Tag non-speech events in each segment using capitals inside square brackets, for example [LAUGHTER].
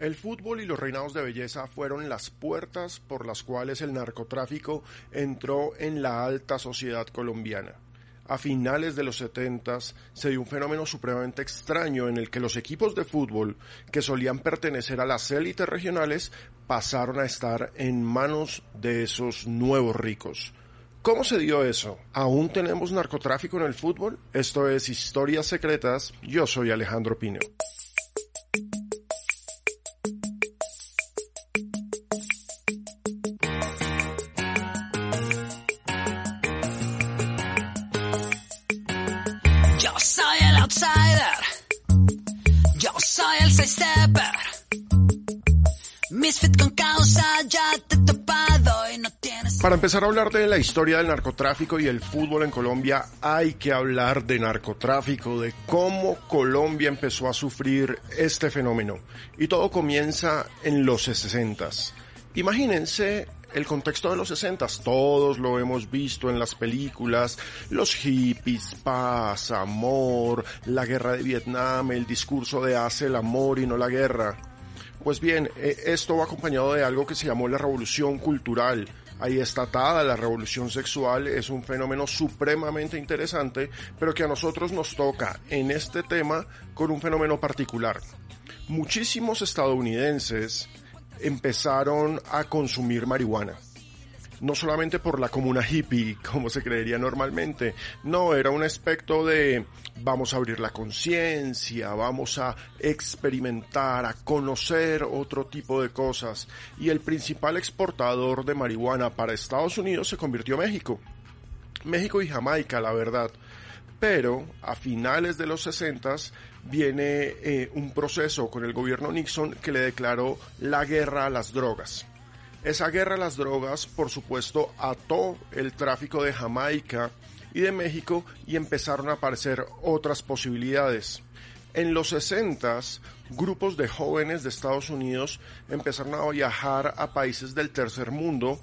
El fútbol y los reinados de belleza fueron las puertas por las cuales el narcotráfico entró en la alta sociedad colombiana. A finales de los 70 se dio un fenómeno supremamente extraño en el que los equipos de fútbol que solían pertenecer a las élites regionales pasaron a estar en manos de esos nuevos ricos. ¿Cómo se dio eso? ¿Aún tenemos narcotráfico en el fútbol? Esto es Historias Secretas. Yo soy Alejandro Pino. Para empezar a hablar de la historia del narcotráfico y el fútbol en Colombia, hay que hablar de narcotráfico, de cómo Colombia empezó a sufrir este fenómeno. Y todo comienza en los 60. Imagínense el contexto de los 60, todos lo hemos visto en las películas, los hippies, paz, amor, la guerra de Vietnam, el discurso de hace el amor y no la guerra. Pues bien, eh, esto va acompañado de algo que se llamó la revolución cultural. Ahí está atada la revolución sexual, es un fenómeno supremamente interesante, pero que a nosotros nos toca en este tema con un fenómeno particular. Muchísimos estadounidenses empezaron a consumir marihuana. No solamente por la comuna hippie, [LAUGHS] como se creería normalmente, no, era un aspecto de vamos a abrir la conciencia, vamos a experimentar, a conocer otro tipo de cosas. Y el principal exportador de marihuana para Estados Unidos se convirtió México. México y Jamaica, la verdad pero a finales de los 60 viene eh, un proceso con el gobierno Nixon que le declaró la guerra a las drogas. Esa guerra a las drogas, por supuesto, ató el tráfico de Jamaica y de México y empezaron a aparecer otras posibilidades. En los 60, grupos de jóvenes de Estados Unidos empezaron a viajar a países del tercer mundo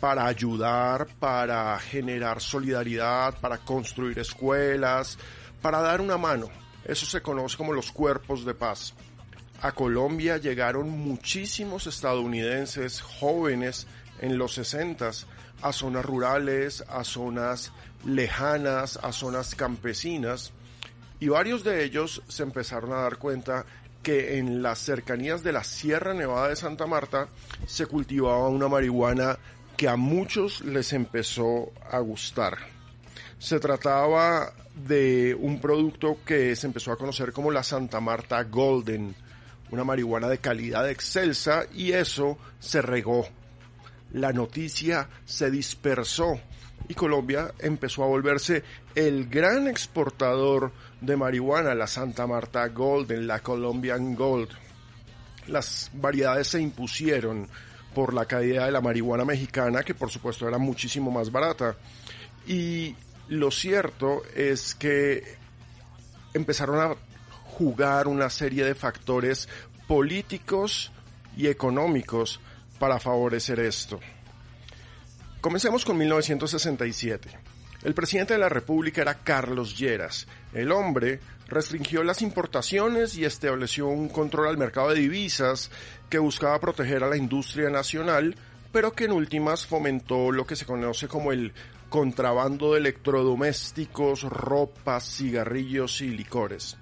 para ayudar, para generar solidaridad, para construir escuelas, para dar una mano. Eso se conoce como los cuerpos de paz. A Colombia llegaron muchísimos estadounidenses jóvenes en los 60 a zonas rurales, a zonas lejanas, a zonas campesinas, y varios de ellos se empezaron a dar cuenta que en las cercanías de la Sierra Nevada de Santa Marta se cultivaba una marihuana que a muchos les empezó a gustar. Se trataba de un producto que se empezó a conocer como la Santa Marta Golden, una marihuana de calidad excelsa y eso se regó. La noticia se dispersó y Colombia empezó a volverse el gran exportador de marihuana, la Santa Marta Golden, la Colombian Gold. Las variedades se impusieron por la caída de la marihuana mexicana, que por supuesto era muchísimo más barata. Y lo cierto es que empezaron a jugar una serie de factores políticos y económicos para favorecer esto. Comencemos con 1967. El presidente de la República era Carlos Lleras. El hombre restringió las importaciones y estableció un control al mercado de divisas que buscaba proteger a la industria nacional, pero que en últimas fomentó lo que se conoce como el contrabando de electrodomésticos, ropas, cigarrillos y licores.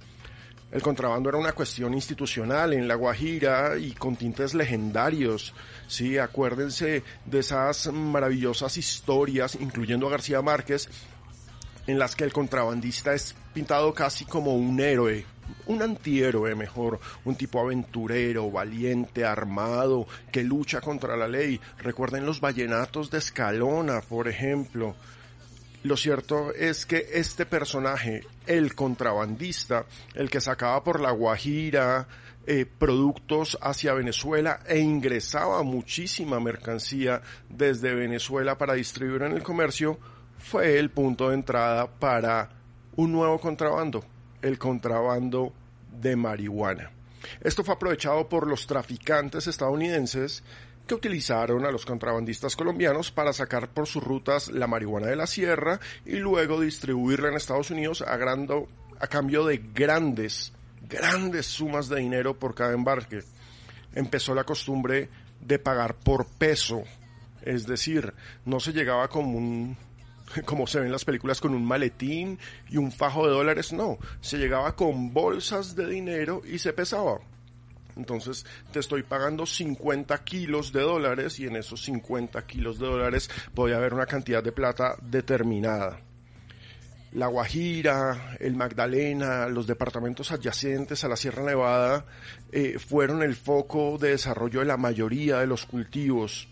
El contrabando era una cuestión institucional en La Guajira y con tintes legendarios. Sí, acuérdense de esas maravillosas historias, incluyendo a García Márquez, en las que el contrabandista es pintado casi como un héroe, un antihéroe mejor, un tipo aventurero, valiente, armado, que lucha contra la ley. Recuerden los vallenatos de Escalona, por ejemplo. Lo cierto es que este personaje, el contrabandista, el que sacaba por la Guajira eh, productos hacia Venezuela e ingresaba muchísima mercancía desde Venezuela para distribuir en el comercio, fue el punto de entrada para un nuevo contrabando, el contrabando de marihuana. Esto fue aprovechado por los traficantes estadounidenses que utilizaron a los contrabandistas colombianos para sacar por sus rutas la marihuana de la sierra y luego distribuirla en Estados Unidos a, a cambio de grandes, grandes sumas de dinero por cada embarque. Empezó la costumbre de pagar por peso, es decir, no se llegaba como un [LAUGHS] como se ven en las películas con un maletín y un fajo de dólares, no, se llegaba con bolsas de dinero y se pesaba. Entonces te estoy pagando 50 kilos de dólares y en esos 50 kilos de dólares podía haber una cantidad de plata determinada. La Guajira, el Magdalena, los departamentos adyacentes a la Sierra Nevada eh, fueron el foco de desarrollo de la mayoría de los cultivos.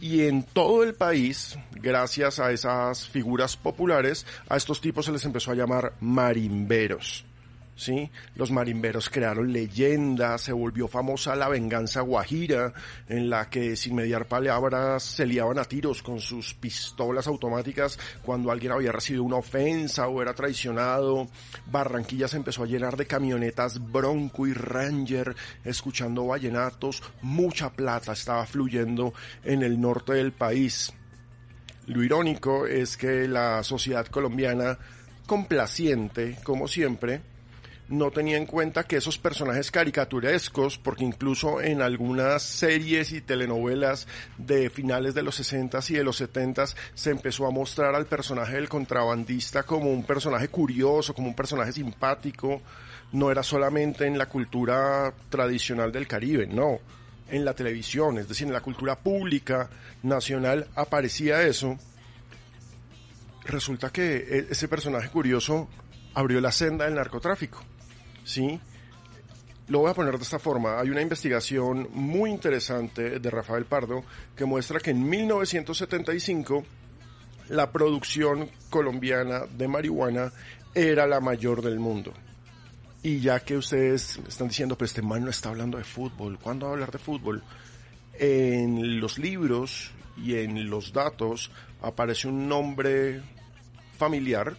Y en todo el país, gracias a esas figuras populares, a estos tipos se les empezó a llamar marimberos. ¿Sí? Los marimberos crearon leyendas, se volvió famosa la venganza guajira, en la que sin mediar palabras se liaban a tiros con sus pistolas automáticas cuando alguien había recibido una ofensa o era traicionado. Barranquilla se empezó a llenar de camionetas Bronco y Ranger, escuchando vallenatos, mucha plata estaba fluyendo en el norte del país. Lo irónico es que la sociedad colombiana, complaciente, como siempre, no tenía en cuenta que esos personajes caricaturescos, porque incluso en algunas series y telenovelas de finales de los 60 y de los 70 se empezó a mostrar al personaje del contrabandista como un personaje curioso, como un personaje simpático, no era solamente en la cultura tradicional del Caribe, no, en la televisión, es decir, en la cultura pública nacional aparecía eso. Resulta que e-, ese personaje curioso abrió la senda del narcotráfico. ¿Sí? Lo voy a poner de esta forma. Hay una investigación muy interesante de Rafael Pardo que muestra que en 1975 la producción colombiana de marihuana era la mayor del mundo. Y ya que ustedes están diciendo, pues este man no está hablando de fútbol, ¿cuándo va a hablar de fútbol? En los libros y en los datos aparece un nombre familiar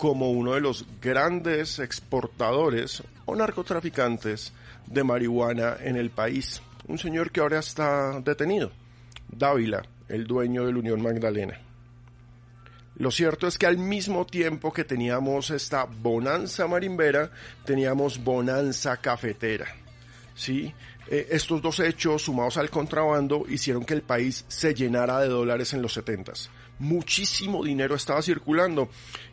como uno de los grandes exportadores o narcotraficantes de marihuana en el país. Un señor que ahora está detenido, Dávila, el dueño de la Unión Magdalena. Lo cierto es que al mismo tiempo que teníamos esta bonanza marimbera, teníamos bonanza cafetera. ¿sí? Eh, estos dos hechos, sumados al contrabando, hicieron que el país se llenara de dólares en los setentas muchísimo dinero estaba circulando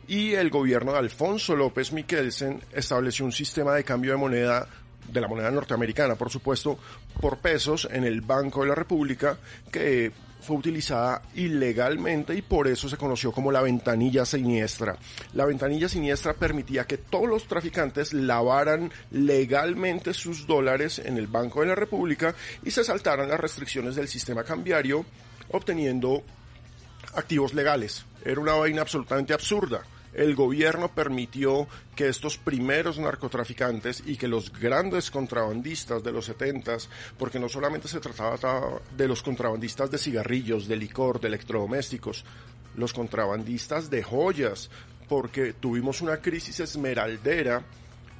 y el gobierno de Alfonso López Miquelsen estableció un sistema de cambio de moneda de la moneda norteamericana, por supuesto, por pesos en el Banco de la República, que fue utilizada ilegalmente y por eso se conoció como la ventanilla siniestra. La ventanilla siniestra permitía que todos los traficantes lavaran legalmente sus dólares en el Banco de la República y se saltaran las restricciones del sistema cambiario, obteniendo activos legales. Era una vaina absolutamente absurda. El gobierno permitió que estos primeros narcotraficantes y que los grandes contrabandistas de los setentas, porque no solamente se trataba de los contrabandistas de cigarrillos, de licor, de electrodomésticos, los contrabandistas de joyas, porque tuvimos una crisis esmeraldera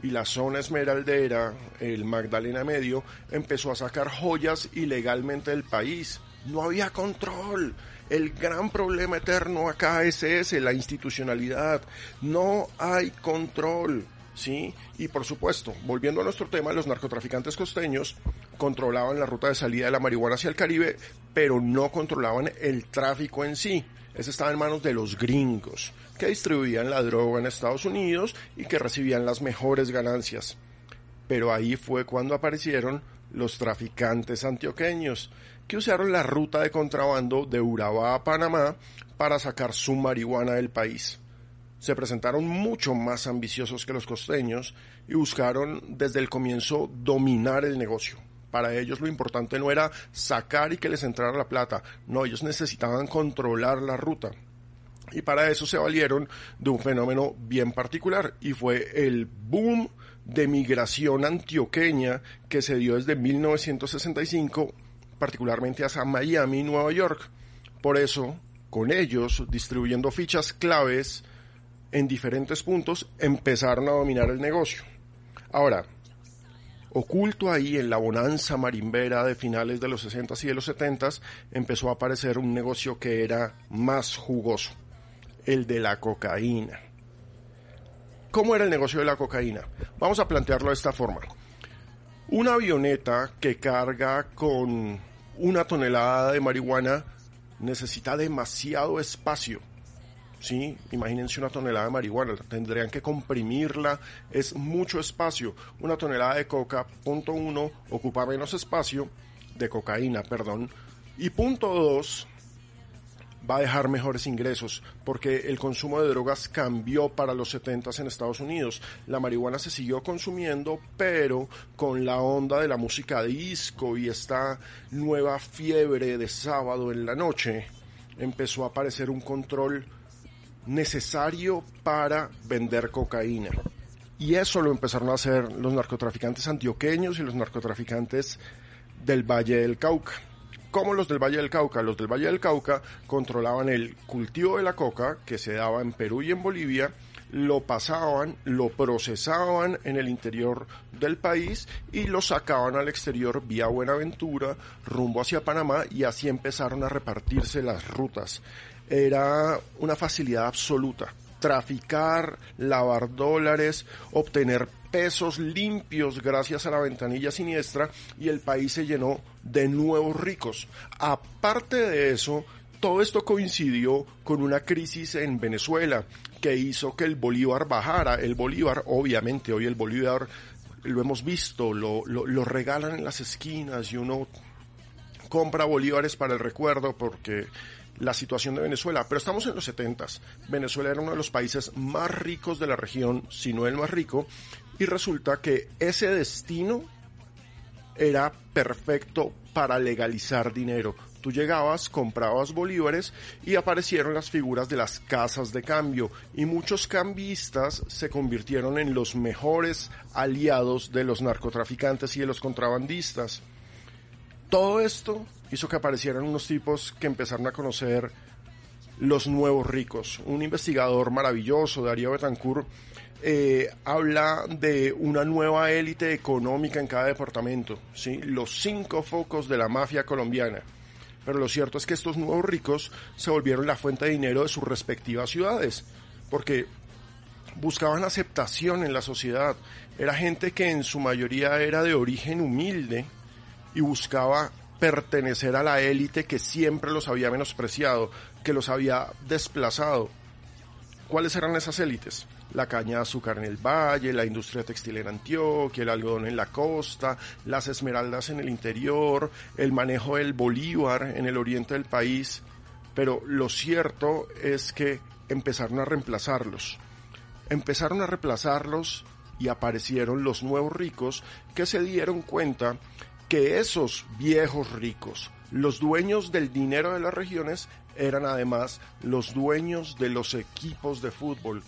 y la zona esmeraldera, el Magdalena Medio, empezó a sacar joyas ilegalmente del país. No había control. El gran problema eterno acá es ese, la institucionalidad. No hay control. ¿sí? Y por supuesto, volviendo a nuestro tema, los narcotraficantes costeños controlaban la ruta de salida de la marihuana hacia el Caribe, pero no controlaban el tráfico en sí. Ese estaba en manos de los gringos, que distribuían la droga en Estados Unidos y que recibían las mejores ganancias. Pero ahí fue cuando aparecieron los traficantes antioqueños, que usaron la ruta de contrabando de Urabá a Panamá para sacar su marihuana del país. Se presentaron mucho más ambiciosos que los costeños y buscaron desde el comienzo dominar el negocio. Para ellos lo importante no era sacar y que les entrara la plata, no, ellos necesitaban controlar la ruta. Y para eso se valieron de un fenómeno bien particular y fue el boom de migración antioqueña que se dio desde 1965, particularmente hacia Miami, Nueva York. Por eso, con ellos, distribuyendo fichas claves en diferentes puntos, empezaron a dominar el negocio. Ahora, oculto ahí en la bonanza marimbera de finales de los 60s y de los 70s, empezó a aparecer un negocio que era más jugoso, el de la cocaína. ¿Cómo era el negocio de la cocaína? Vamos a plantearlo de esta forma. Una avioneta que carga con una tonelada de marihuana necesita demasiado espacio. ¿sí? Imagínense una tonelada de marihuana, tendrían que comprimirla, es mucho espacio. Una tonelada de coca, punto uno, ocupa menos espacio, de cocaína, perdón. Y punto dos, va a dejar mejores ingresos, porque el consumo de drogas cambió para los 70 en Estados Unidos. La marihuana se siguió consumiendo, pero con la onda de la música disco y esta nueva fiebre de sábado en la noche, empezó a aparecer un control necesario para vender cocaína. Y eso lo empezaron a hacer los narcotraficantes antioqueños y los narcotraficantes del Valle del Cauca como los del Valle del Cauca. Los del Valle del Cauca controlaban el cultivo de la coca que se daba en Perú y en Bolivia, lo pasaban, lo procesaban en el interior del país y lo sacaban al exterior vía Buenaventura, rumbo hacia Panamá y así empezaron a repartirse las rutas. Era una facilidad absoluta traficar, lavar dólares, obtener pesos limpios gracias a la ventanilla siniestra y el país se llenó de nuevos ricos. Aparte de eso, todo esto coincidió con una crisis en Venezuela que hizo que el bolívar bajara. El bolívar, obviamente, hoy el bolívar lo hemos visto, lo, lo, regalan en las esquinas y uno compra bolívares para el recuerdo porque la situación de Venezuela, pero estamos en los 70. Venezuela era uno de los países más ricos de la región, si no el más rico, y resulta que ese destino era perfecto para legalizar dinero. Tú llegabas, comprabas bolívares y aparecieron las figuras de las casas de cambio y muchos cambistas se convirtieron en los mejores aliados de los narcotraficantes y de los contrabandistas. Todo esto hizo que aparecieran unos tipos que empezaron a conocer los nuevos ricos. Un investigador maravilloso, Darío Betancourt, eh, habla de una nueva élite económica en cada departamento, ¿sí? los cinco focos de la mafia colombiana. Pero lo cierto es que estos nuevos ricos se volvieron la fuente de dinero de sus respectivas ciudades, porque buscaban aceptación en la sociedad. Era gente que en su mayoría era de origen humilde y buscaba pertenecer a la élite que siempre los había menospreciado, que los había desplazado. ¿Cuáles eran esas élites? La caña de azúcar en el valle, la industria textil en Antioquia, el algodón en la costa, las esmeraldas en el interior, el manejo del bolívar en el oriente del país. Pero lo cierto es que empezaron a reemplazarlos. Empezaron a reemplazarlos y aparecieron los nuevos ricos que se dieron cuenta que esos viejos ricos, los dueños del dinero de las regiones, eran además los dueños de los equipos de fútbol.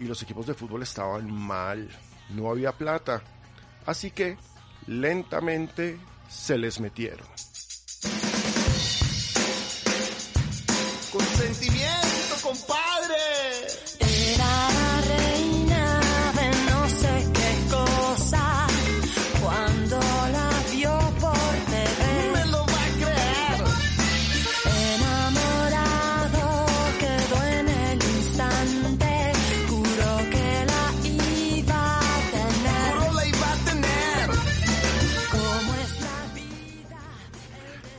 Y los equipos de fútbol estaban mal, no había plata. Así que lentamente se les metieron.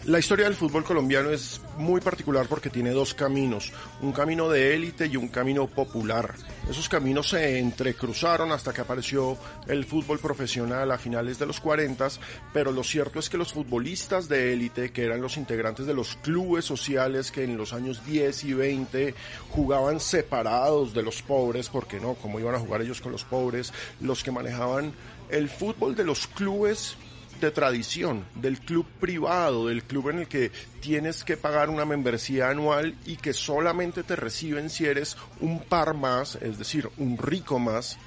La historia del fútbol colombiano es muy particular porque tiene dos caminos, un camino de élite y un camino popular. Esos caminos se entrecruzaron hasta que apareció el fútbol profesional a finales de los 40, pero lo cierto es que los futbolistas de élite, que eran los integrantes de los clubes sociales que en los años 10 y 20 jugaban separados de los pobres, porque no, como iban a jugar ellos con los pobres, los que manejaban el fútbol de los clubes de tradición, del club privado, del club en el que tienes que pagar una membresía anual y que solamente te reciben si eres un par más, es decir, un rico más.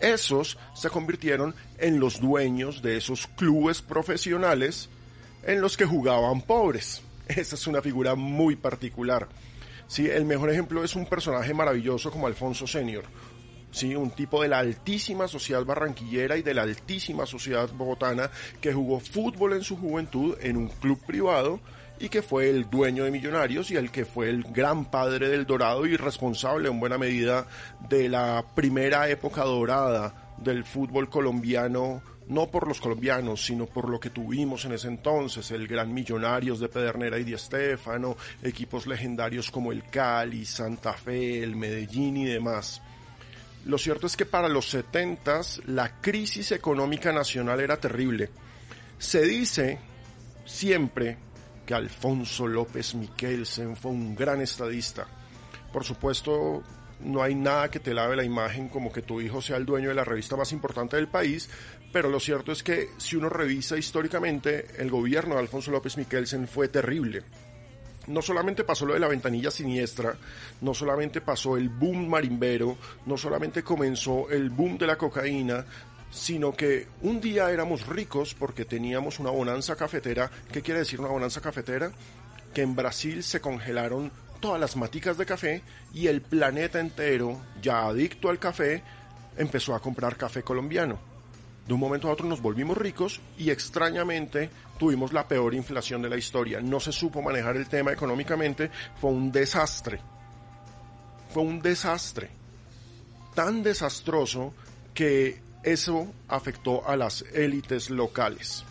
Esos se convirtieron en los dueños de esos clubes profesionales en los que jugaban pobres. [LAUGHS] Esa es una figura muy particular. Sí, el mejor ejemplo es un personaje maravilloso como Alfonso Senior. Sí, un tipo de la altísima sociedad barranquillera y de la altísima sociedad bogotana que jugó fútbol en su juventud en un club privado y que fue el dueño de Millonarios y el que fue el gran padre del Dorado y responsable en buena medida de la primera época dorada del fútbol colombiano no por los colombianos, sino por lo que tuvimos en ese entonces, el gran Millonarios de Pedernera y Di Stéfano, equipos legendarios como el Cali, Santa Fe, el Medellín y demás. Lo cierto es que para los 70 la crisis económica nacional era terrible. Se dice siempre que Alfonso López Miquelsen fue un gran estadista. Por supuesto, no hay nada que te lave la imagen como que tu hijo sea el dueño de la revista más importante del país, pero lo cierto es que si uno revisa históricamente, el gobierno de Alfonso López Miquelsen fue terrible. No solamente pasó lo de la ventanilla siniestra, no solamente pasó el boom marimbero, no solamente comenzó el boom de la cocaína, sino que un día éramos ricos porque teníamos una bonanza cafetera. ¿Qué quiere decir una bonanza cafetera? Que en Brasil se congelaron todas las maticas de café y el planeta entero, ya adicto al café, empezó a comprar café colombiano de un momento a otro nos volvimos ricos y extrañamente tuvimos la peor inflación de la historia. No se supo manejar el tema económicamente, fue un desastre. Fue un desastre. Tan desastroso que eso afectó a las élites locales.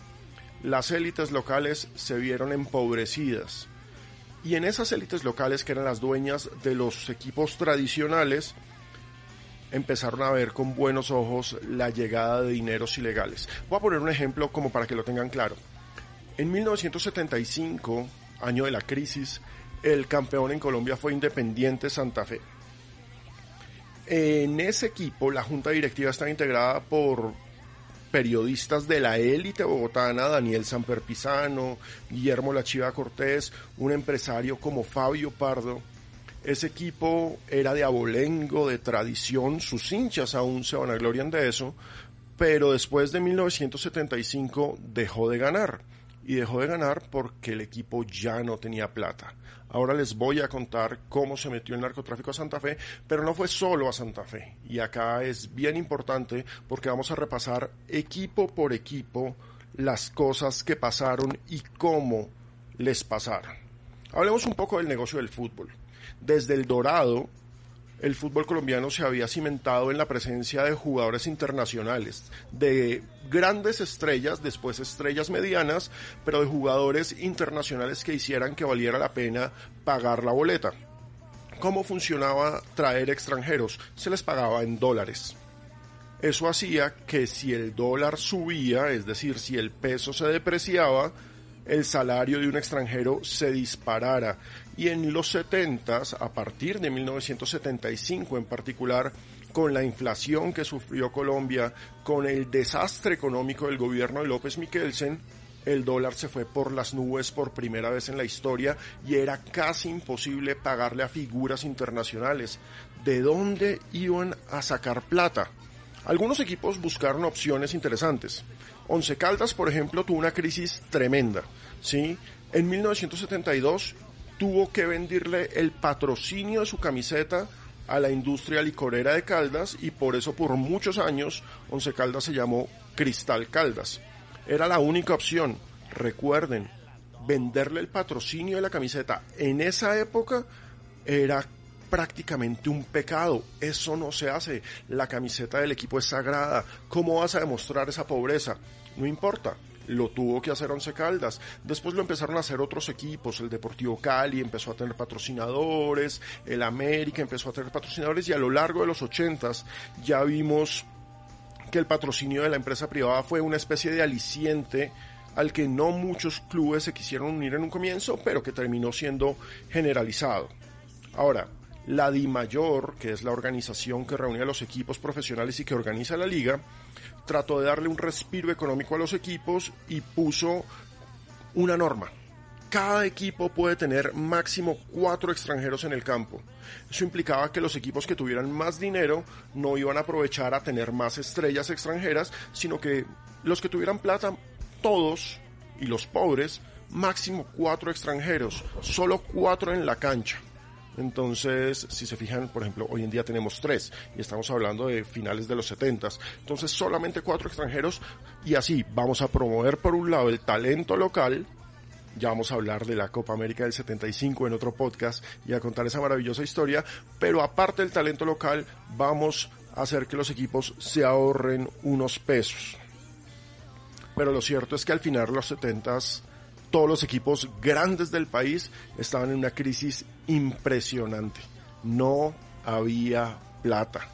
Las élites locales se vieron empobrecidas. Y en esas élites locales que eran las dueñas de los equipos tradicionales, empezaron a ver con buenos ojos la llegada de dineros ilegales. Voy a poner un ejemplo como para que lo tengan claro. En 1975, año de la crisis, el campeón en Colombia fue Independiente Santa Fe. En ese equipo la junta directiva está integrada por periodistas de la élite bogotana, Daniel Samper Pisano, Guillermo Lachiva Cortés, un empresario como Fabio Pardo, ese equipo era de abolengo, de tradición, sus hinchas aún se vanaglorian de eso, pero después de 1975 dejó de ganar. Y dejó de ganar porque el equipo ya no tenía plata. Ahora les voy a contar cómo se metió el narcotráfico a Santa Fe, pero no fue solo a Santa Fe. Y acá es bien importante porque vamos a repasar equipo por equipo las cosas que pasaron y cómo les pasaron. Hablemos un poco del negocio del fútbol. Desde el Dorado, el fútbol colombiano se había cimentado en la presencia de jugadores internacionales, de grandes estrellas, después estrellas medianas, pero de jugadores internacionales que hicieran que valiera la pena pagar la boleta. ¿Cómo funcionaba traer extranjeros? Se les pagaba en dólares. Eso hacía que si el dólar subía, es decir, si el peso se depreciaba, el salario de un extranjero se disparara. Y en los 70, a partir de 1975 en particular, con la inflación que sufrió Colombia, con el desastre económico del gobierno de López Miquelsen, el dólar se fue por las nubes por primera vez en la historia y era casi imposible pagarle a figuras internacionales. ¿De dónde iban a sacar plata? Algunos equipos buscaron opciones interesantes. Once Caldas, por ejemplo, tuvo una crisis tremenda, ¿sí? En 1972 tuvo que venderle el patrocinio de su camiseta a la industria licorera de Caldas y por eso por muchos años Once Caldas se llamó Cristal Caldas. Era la única opción. Recuerden, venderle el patrocinio de la camiseta en esa época era prácticamente un pecado. Eso no se hace. La camiseta del equipo es sagrada. ¿Cómo vas a demostrar esa pobreza? No importa. Lo tuvo que hacer Once Caldas. Después lo empezaron a hacer otros equipos. El Deportivo Cali empezó a tener patrocinadores. El América empezó a tener patrocinadores. Y a lo largo de los ochentas ya vimos que el patrocinio de la empresa privada fue una especie de aliciente al que no muchos clubes se quisieron unir en un comienzo, pero que terminó siendo generalizado. Ahora, la DIMAYOR, que es la organización que reúne a los equipos profesionales y que organiza la liga, trató de darle un respiro económico a los equipos y puso una norma. cada equipo puede tener máximo cuatro extranjeros en el campo. Eso implicaba que los equipos que tuvieran más dinero no iban a aprovechar a tener más estrellas extranjeras, sino que los que tuvieran plata, todos, y los pobres, máximo cuatro extranjeros, solo cuatro en la cancha. Entonces, si se fijan, por ejemplo, hoy en día tenemos tres y estamos hablando de finales de los setentas. Entonces, solamente cuatro extranjeros y así vamos a promover por un lado el talento local. Ya vamos a hablar de la Copa América del 75 en otro podcast y a contar esa maravillosa historia. Pero aparte del talento local, vamos a hacer que los equipos se ahorren unos pesos. Pero lo cierto es que al final los setentas todos los equipos grandes del país estaban en una crisis impresionante. No había plata.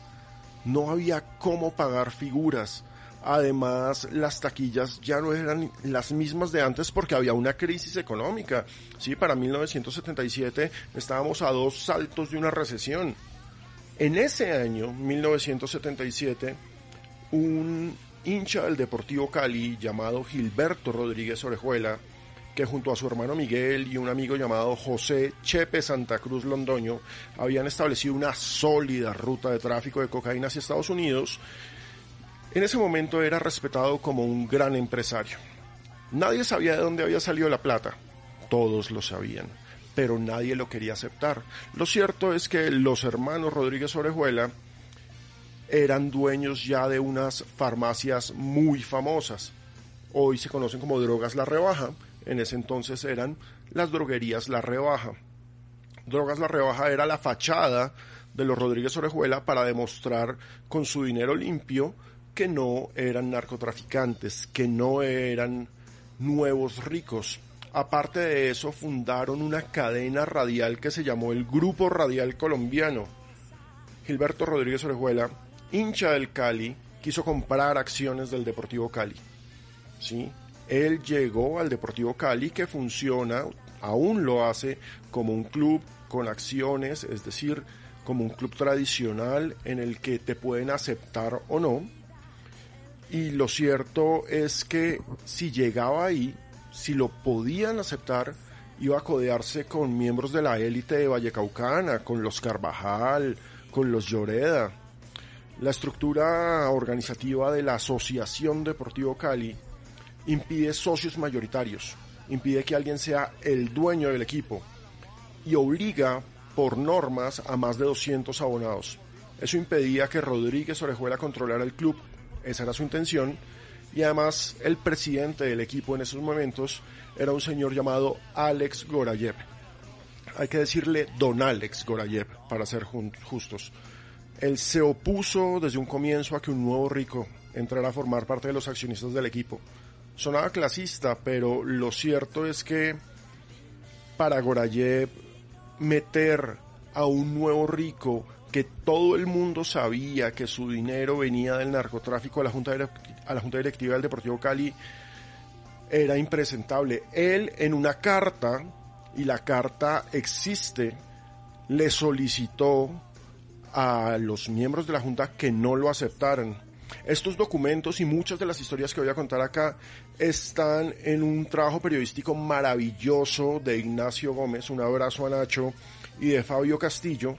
No había cómo pagar figuras. Además, las taquillas ya no eran las mismas de antes porque había una crisis económica. Sí, para 1977 estábamos a dos saltos de una recesión. En ese año, 1977, un hincha del Deportivo Cali llamado Gilberto Rodríguez Orejuela que junto a su hermano Miguel y un amigo llamado José Chepe Santa Cruz Londoño habían establecido una sólida ruta de tráfico de cocaína hacia Estados Unidos, en ese momento era respetado como un gran empresario. Nadie sabía de dónde había salido la plata, todos lo sabían, pero nadie lo quería aceptar. Lo cierto es que los hermanos Rodríguez Orejuela eran dueños ya de unas farmacias muy famosas. Hoy se conocen como drogas La Rebaja, en ese entonces eran las droguerías La Rebaja. Drogas La Rebaja era la fachada de los Rodríguez Orejuela para demostrar con su dinero limpio que no eran narcotraficantes, que no eran nuevos ricos. Aparte de eso, fundaron una cadena radial que se llamó el Grupo Radial Colombiano. Gilberto Rodríguez Orejuela, hincha del Cali, quiso comprar acciones del Deportivo Cali. ¿Sí? Él llegó al Deportivo Cali que funciona, aún lo hace como un club con acciones, es decir, como un club tradicional en el que te pueden aceptar o no. Y lo cierto es que si llegaba ahí, si lo podían aceptar, iba a codearse con miembros de la élite de Vallecaucana, con los Carvajal, con los Lloreda. La estructura organizativa de la Asociación Deportivo Cali impide socios mayoritarios, impide que alguien sea el dueño del equipo y obliga por normas a más de 200 abonados. Eso impedía que Rodríguez Orejuela controlara el club, esa era su intención, y además el presidente del equipo en esos momentos era un señor llamado Alex Gorayev. Hay que decirle don Alex Gorayev, para ser justos. Él se opuso desde un comienzo a que un nuevo rico entrara a formar parte de los accionistas del equipo sonaba clasista, pero lo cierto es que para Gorayev meter a un nuevo rico que todo el mundo sabía que su dinero venía del narcotráfico a la Junta, a la junta Directiva del Deportivo Cali era impresentable. Él en una carta, y la carta existe, le solicitó a los miembros de la Junta que no lo aceptaran estos documentos y muchas de las historias que voy a contar acá están en un trabajo periodístico maravilloso de Ignacio Gómez, un abrazo a Nacho, y de Fabio Castillo,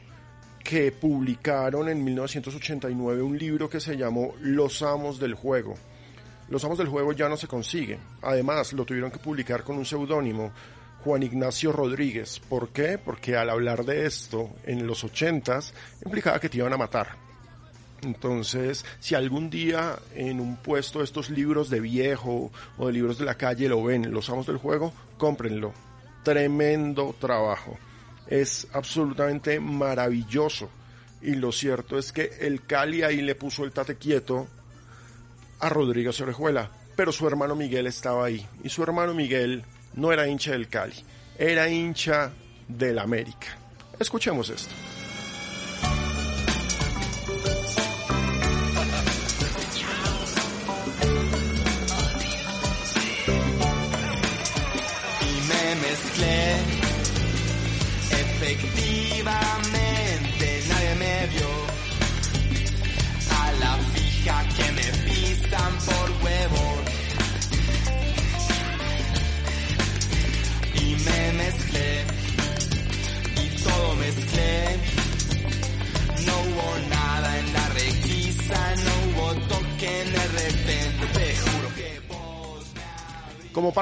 que publicaron en 1989 un libro que se llamó Los Amos del Juego. Los Amos del Juego ya no se consiguen. Además, lo tuvieron que publicar con un seudónimo, Juan Ignacio Rodríguez. ¿Por qué? Porque al hablar de esto en los ochentas implicaba que te iban a matar entonces, si algún día en un puesto estos libros de viejo o de libros de la calle lo ven, los amos del juego, cómprenlo. Tremendo trabajo. Es absolutamente maravilloso. Y lo cierto es que el Cali ahí le puso el tate quieto a Rodríguez Orejuela. Pero su hermano Miguel estaba ahí. Y su hermano Miguel no era hincha del Cali, era hincha del América. Escuchemos esto.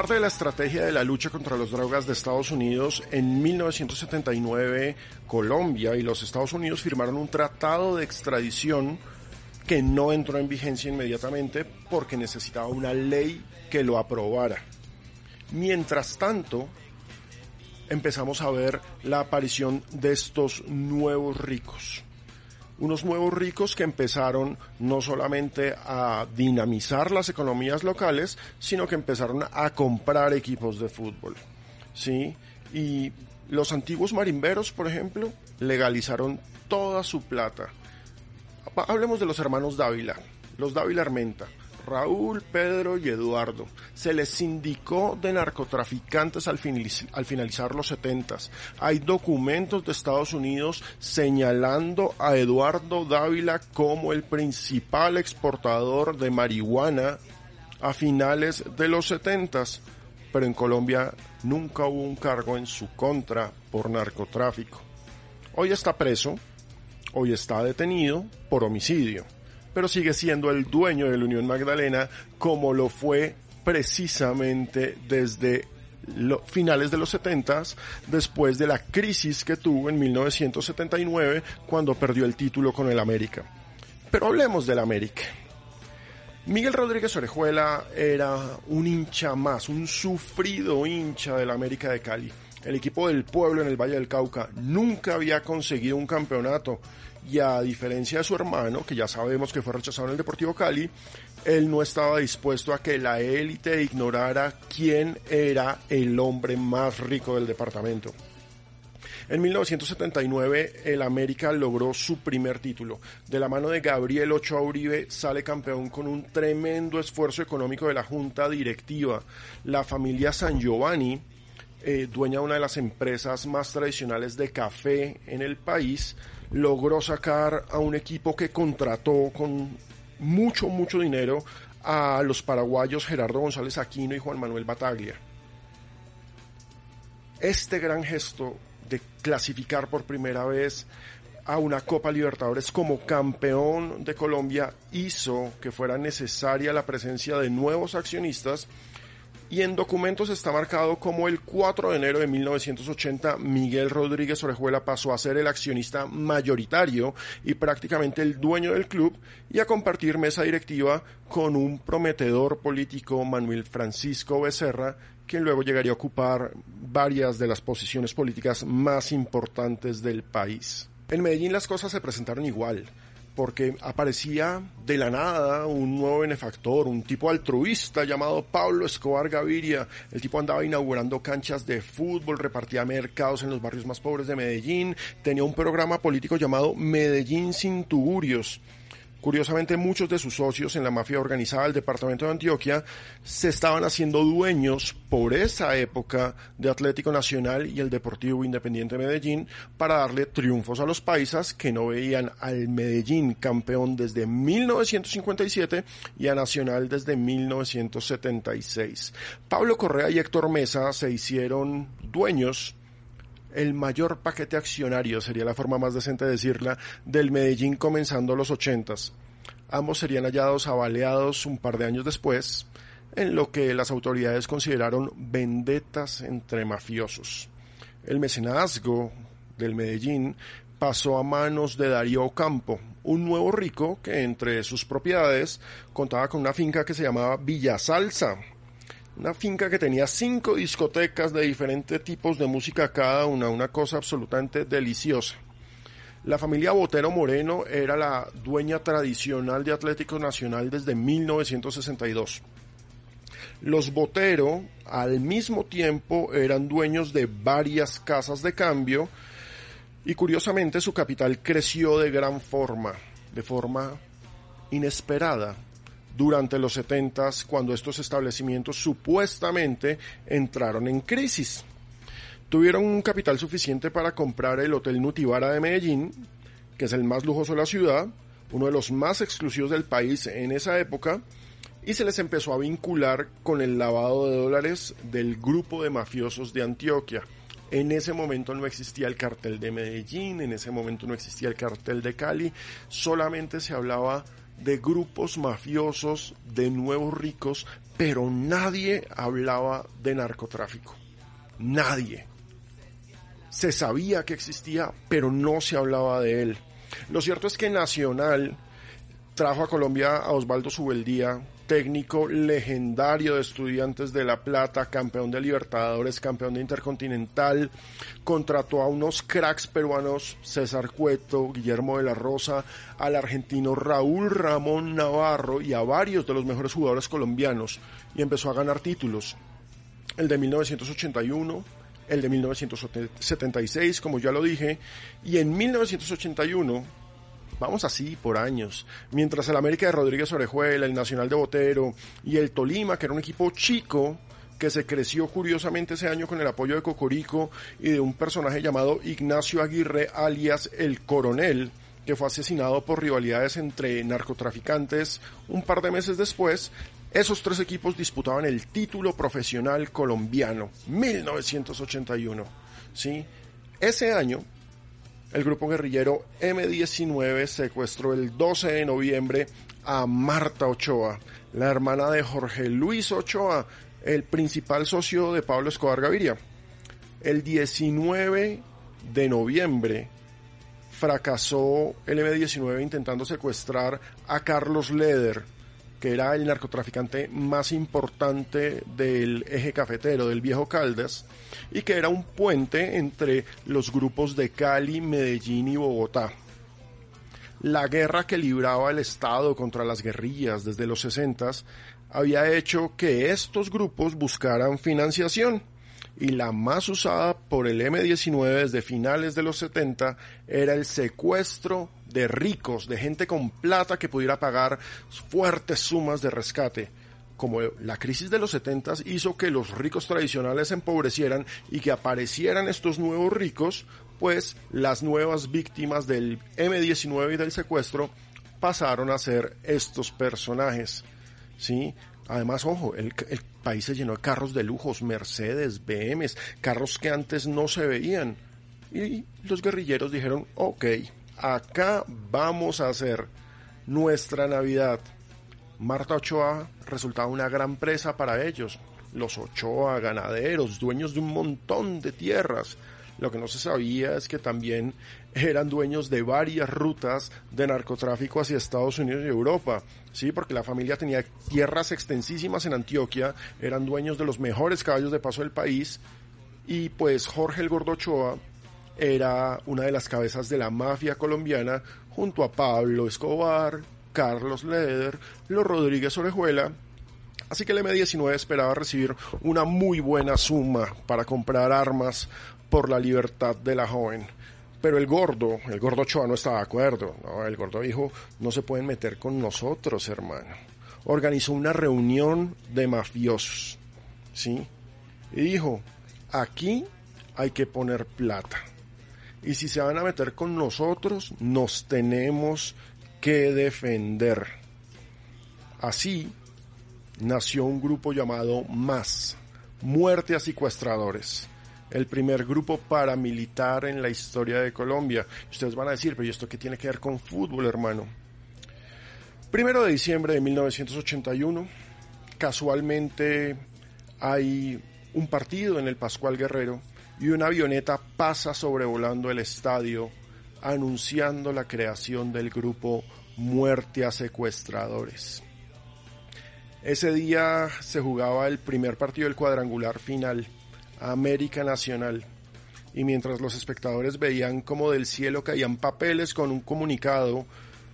Parte de la estrategia de la lucha contra las drogas de Estados Unidos, en 1979 Colombia y los Estados Unidos firmaron un tratado de extradición que no entró en vigencia inmediatamente porque necesitaba una ley que lo aprobara. Mientras tanto, empezamos a ver la aparición de estos nuevos ricos. Unos nuevos ricos que empezaron no solamente a dinamizar las economías locales, sino que empezaron a comprar equipos de fútbol. ¿Sí? Y los antiguos marimberos, por ejemplo, legalizaron toda su plata. Hablemos de los hermanos Dávila, los Dávila Armenta. Raúl, Pedro y Eduardo. Se les indicó de narcotraficantes al, finalizar los setentas. Hay documentos de Estados Unidos señalando a Eduardo Dávila como el principal exportador de marihuana a finales de los setentas. Pero en Colombia nunca hubo un cargo en su contra por narcotráfico. Hoy está preso, hoy está detenido por homicidio pero sigue siendo el dueño de la Unión Magdalena como lo fue precisamente desde los finales de los 70 después de la crisis que tuvo en 1979 cuando perdió el título con el América. Pero hablemos del América. Miguel Rodríguez Orejuela era un hincha más, un sufrido hincha del América de Cali. El equipo del pueblo en el Valle del Cauca nunca había conseguido un campeonato y a diferencia de su hermano, que ya sabemos que fue rechazado en el Deportivo Cali, él no estaba dispuesto a que la élite ignorara quién era el hombre más rico del departamento. En 1979 el América logró su primer título. De la mano de Gabriel Ochoa Uribe sale campeón con un tremendo esfuerzo económico de la junta directiva. La familia San Giovanni, eh, dueña de una de las empresas más tradicionales de café en el país, logró sacar a un equipo que contrató con mucho, mucho dinero a los paraguayos Gerardo González Aquino y Juan Manuel Bataglia. Este gran gesto de clasificar por primera vez a una Copa Libertadores como campeón de Colombia hizo que fuera necesaria la presencia de nuevos accionistas y en documentos está marcado como el 4 de enero de 1980 Miguel Rodríguez Orejuela pasó a ser el accionista mayoritario y prácticamente el dueño del club y a compartir mesa directiva con un prometedor político Manuel Francisco Becerra, quien luego llegaría a ocupar varias de las posiciones políticas más importantes del país. En Medellín las cosas se presentaron igual porque aparecía de la nada un nuevo benefactor, un tipo altruista llamado Pablo Escobar Gaviria. El tipo andaba inaugurando canchas de fútbol, repartía mercados en los barrios más pobres de Medellín, tenía un programa político llamado Medellín sin tugurios Curiosamente, muchos de sus socios en la mafia organizada del departamento de Antioquia se estaban haciendo dueños por esa época de Atlético Nacional y el Deportivo Independiente Medellín para darle triunfos a los paisas que no veían al Medellín campeón desde 1957 y a Nacional desde 1976. Pablo Correa y Héctor Mesa se hicieron dueños el mayor paquete accionario, sería la forma más decente de decirla, del Medellín comenzando los ochentas. Ambos serían hallados avaleados un par de años después, en lo que las autoridades consideraron vendetas entre mafiosos. El mecenazgo del Medellín pasó a manos de Darío Ocampo, un nuevo rico que entre sus propiedades contaba con una finca que se llamaba Villa Salsa, una finca que tenía cinco discotecas de diferentes tipos de música cada una, una cosa absolutamente deliciosa. La familia Botero Moreno era la dueña tradicional de Atlético Nacional desde 1962. Los Botero al mismo tiempo eran dueños de varias casas de cambio y curiosamente su capital creció de gran forma, de forma inesperada durante los 70 cuando estos establecimientos supuestamente entraron en crisis. Tuvieron un capital suficiente para comprar el Hotel Nutibara de Medellín, que es el más lujoso de la ciudad, uno de los más exclusivos del país en esa época, y se les empezó a vincular con el lavado de dólares del grupo de mafiosos de Antioquia. En ese momento no existía el cartel de Medellín, en ese momento no existía el cartel de Cali, solamente se hablaba de grupos mafiosos, de nuevos ricos pero nadie hablaba de narcotráfico. Nadie. Se sabía que existía, pero no se hablaba de él. Lo cierto es que Nacional trajo a Colombia a Osvaldo Subeldía, técnico legendario de Estudiantes de La Plata, campeón de Libertadores, campeón de Intercontinental, contrató a unos cracks peruanos, César Cueto, Guillermo de la Rosa, al argentino Raúl Ramón Navarro y a varios de los mejores jugadores colombianos y empezó a ganar títulos. El de 1981, el de 1976, como ya lo dije, y en 1981 vamos así por años. Mientras el América de Rodríguez Orejuela, el Nacional de Botero y el Tolima, que era un equipo chico, que se creció curiosamente ese año con el apoyo de Cocorico y de un personaje llamado Ignacio Aguirre, alias el Coronel, que fue asesinado por rivalidades entre narcotraficantes un par de meses después, esos tres equipos disputaban el título profesional colombiano, 1981. ¿sí? Ese año, el grupo guerrillero M19 secuestró el 12 de noviembre a Marta Ochoa, la hermana de Jorge Luis Ochoa, el principal socio de Pablo Escobar Gaviria. El 19 de noviembre fracasó el M19 intentando secuestrar a Carlos Leder, que era el narcotraficante más importante del eje cafetero, del viejo Caldas, y que era un puente entre los grupos de Cali, Medellín y Bogotá. La guerra que libraba el Estado contra las guerrillas desde los 60 había hecho que estos grupos buscaran financiación y la más usada por el M19 desde finales de los 70 era el secuestro de ricos, de gente con plata que pudiera pagar fuertes sumas de rescate. Como la crisis de los 70 hizo que los ricos tradicionales se empobrecieran y que aparecieran estos nuevos ricos, pues las nuevas víctimas del M19 y del secuestro pasaron a ser estos personajes. ¿Sí? Además, ojo, el, el, país se llenó de carros de lujos, Mercedes, BMs, carros que antes no se veían. Y los guerrilleros dijeron, ok, acá vamos a hacer nuestra Navidad. Marta Ochoa resultaba una gran presa para ellos. Los Ochoa, ganaderos, dueños de un montón de tierras. Lo que no se sabía es que también eran dueños de varias rutas de narcotráfico hacia Estados Unidos y Europa. Sí, porque la familia tenía tierras extensísimas en Antioquia, eran dueños de los mejores caballos de paso del país y pues Jorge el Gordo Ochoa era una de las cabezas de la mafia colombiana junto a Pablo Escobar, Carlos Leder, los Rodríguez Orejuela Así que el M19 esperaba recibir una muy buena suma para comprar armas por la libertad de la joven. Pero el gordo, el gordo Choa no estaba de acuerdo. ¿no? El gordo dijo, no se pueden meter con nosotros, hermano. Organizó una reunión de mafiosos. ¿Sí? Y dijo, aquí hay que poner plata. Y si se van a meter con nosotros, nos tenemos que defender. Así nació un grupo llamado MAS, Muerte a Secuestradores el primer grupo paramilitar en la historia de Colombia. Ustedes van a decir, pero ¿y esto qué tiene que ver con fútbol, hermano? Primero de diciembre de 1981, casualmente hay un partido en el Pascual Guerrero y una avioneta pasa sobrevolando el estadio anunciando la creación del grupo Muerte a Secuestradores. Ese día se jugaba el primer partido del cuadrangular final América Nacional. Y mientras los espectadores veían como del cielo caían papeles con un comunicado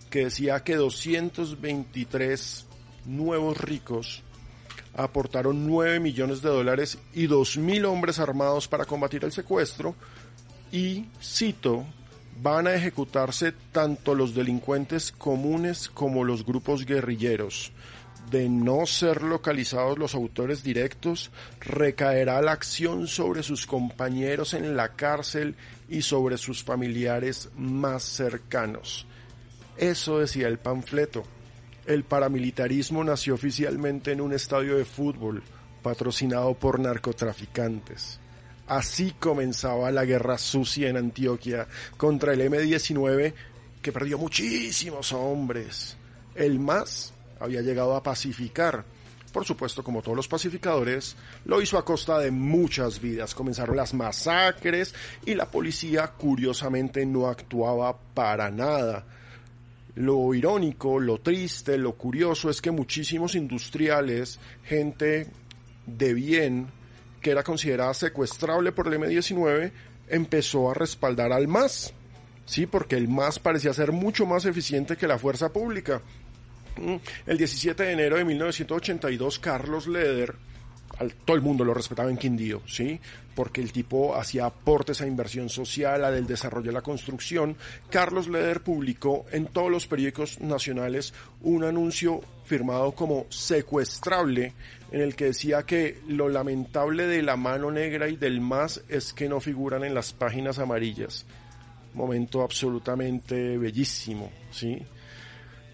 que decía que 223 nuevos ricos aportaron 9 millones de dólares y 2.000 hombres armados para combatir el secuestro y, cito, van a ejecutarse tanto los delincuentes comunes como los grupos guerrilleros de no ser localizados los autores directos, recaerá la acción sobre sus compañeros en la cárcel y sobre sus familiares más cercanos. Eso decía el panfleto. El paramilitarismo nació oficialmente en un estadio de fútbol patrocinado por narcotraficantes. Así comenzaba la guerra sucia en Antioquia contra el M-19 que perdió muchísimos hombres. El más había llegado a pacificar, por supuesto, como todos los pacificadores, lo hizo a costa de muchas vidas. Comenzaron las masacres y la policía curiosamente no actuaba para nada. Lo irónico, lo triste, lo curioso es que muchísimos industriales, gente de bien, que era considerada secuestrable por el M19, empezó a respaldar al MAS. Sí, porque el MAS parecía ser mucho más eficiente que la fuerza pública. Mm, el 17 de enero de 1982, Carlos Leder, todo el mundo lo respetaba en Quindío, ¿sí? Porque el tipo hacía aportes a inversión social, a del desarrollo de la construcción. Carlos Leder publicó en todos los periódicos nacionales un anuncio firmado como secuestrable en el que decía que lo lamentable de la mano negra y del MAS es que no figuran en las páginas amarillas. Momento absolutamente bellísimo, ¿sí?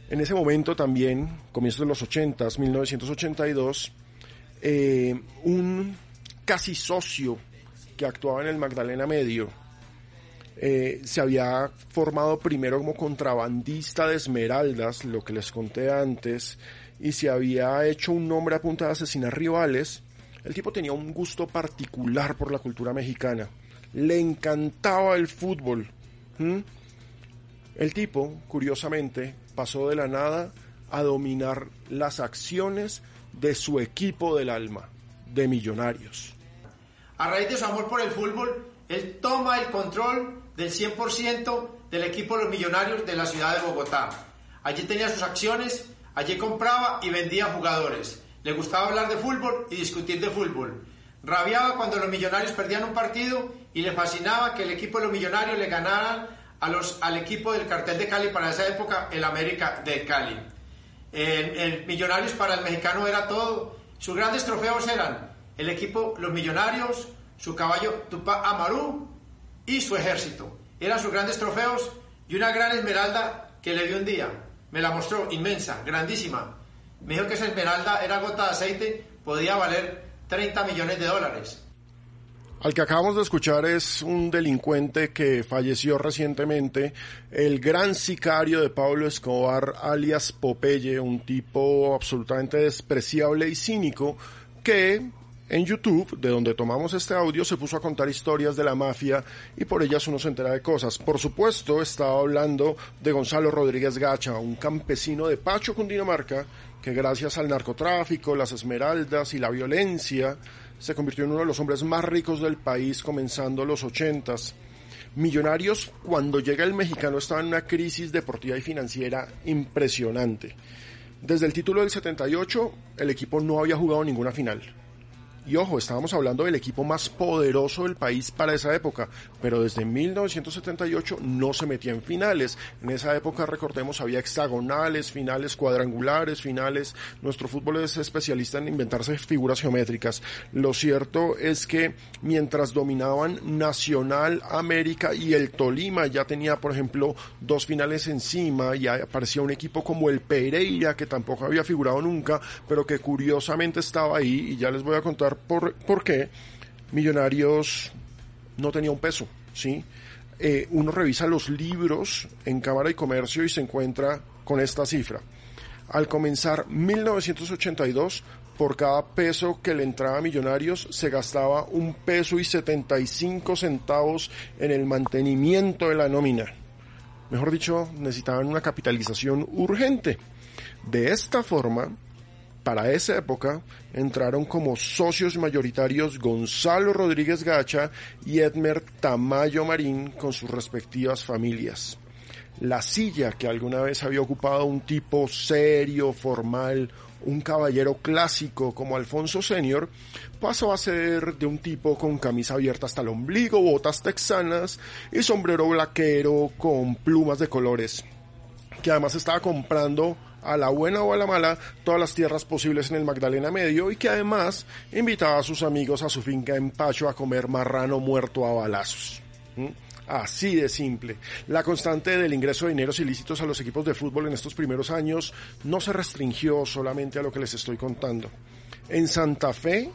En ese momento también, comienzos de los 80, 1982, eh, un casi socio que actuaba en el Magdalena Medio, eh, se había formado primero como contrabandista de esmeraldas, lo que les conté antes, y se había hecho un nombre a punta de asesinar rivales. El tipo tenía un gusto particular por la cultura mexicana. Le encantaba el fútbol. El tipo, curiosamente, pasó de la nada a dominar las acciones de su equipo del alma, de Millonarios. A raíz de su amor por el fútbol, él toma el control del 100% del equipo de los Millonarios de la ciudad de Bogotá. Allí tenía sus acciones, allí compraba y vendía jugadores. Le gustaba hablar de fútbol y discutir de fútbol. Rabiaba cuando los Millonarios perdían un partido y le fascinaba que el equipo de los Millonarios le ganaran a los, al equipo del cartel de Cali para esa época, el América de Cali. El, Millonarios para el mexicano era todo. Sus grandes trofeos eran el equipo Los Millonarios, su caballo Tupac Amaru y su ejército. Eran sus grandes trofeos y una gran esmeralda que le dio un día. Me la mostró inmensa, grandísima. Me dijo que esa esmeralda era gota de aceite, podía valer 30 millones de dólares. Al que acabamos de escuchar es un delincuente que falleció recientemente, el gran sicario de Pablo Escobar, alias Popeye, un tipo absolutamente despreciable y cínico, que en YouTube, de donde tomamos este audio, se puso a contar historias de la mafia y por ellas uno se entera de cosas. Por supuesto, estaba hablando de Gonzalo Rodríguez Gacha, un campesino de Pacho, Cundinamarca, que gracias al narcotráfico, las esmeraldas y la violencia, se convirtió en uno de los hombres más ricos del país comenzando los ochentas. Millonarios, cuando llega el mexicano, estaba en una crisis deportiva y financiera impresionante. Desde el título del 78, el equipo no había jugado ninguna final. Y ojo, estábamos hablando del equipo más poderoso del país para esa época, pero desde 1978 no se metía en finales. En esa época, recordemos, había hexagonales, finales cuadrangulares, finales. Nuestro fútbol es especialista en inventarse figuras geométricas. Lo cierto es que mientras dominaban Nacional, América y el Tolima, ya tenía, por ejemplo, dos finales encima y aparecía un equipo como el Pereira, que tampoco había figurado nunca, pero que curiosamente estaba ahí y ya les voy a contar por, qué Millonarios no tenía un peso, ¿sí? Eh, uno revisa los libros en Cámara y Comercio y se encuentra con esta cifra. Al comenzar 1982, por cada peso que le entraba a Millonarios se gastaba un peso y 75 centavos en el mantenimiento de la nómina. Mejor dicho, necesitaban una capitalización urgente. De esta forma, para esa época entraron como socios mayoritarios Gonzalo Rodríguez Gacha y Edmer Tamayo Marín con sus respectivas familias. La silla que alguna vez había ocupado un tipo serio, formal, un caballero clásico como Alfonso Senior, pasó a ser de un tipo con camisa abierta hasta el ombligo, botas texanas y sombrero blaquero con plumas de colores, que además estaba comprando a la buena o a la mala todas las tierras posibles en el Magdalena Medio y que además invitaba a sus amigos a su finca en Pacho a comer marrano muerto a balazos. ¿Mm? Así de simple. La constante del ingreso de dineros ilícitos a los equipos de fútbol en estos primeros años no se restringió solamente a lo que les estoy contando. En Santa Fe,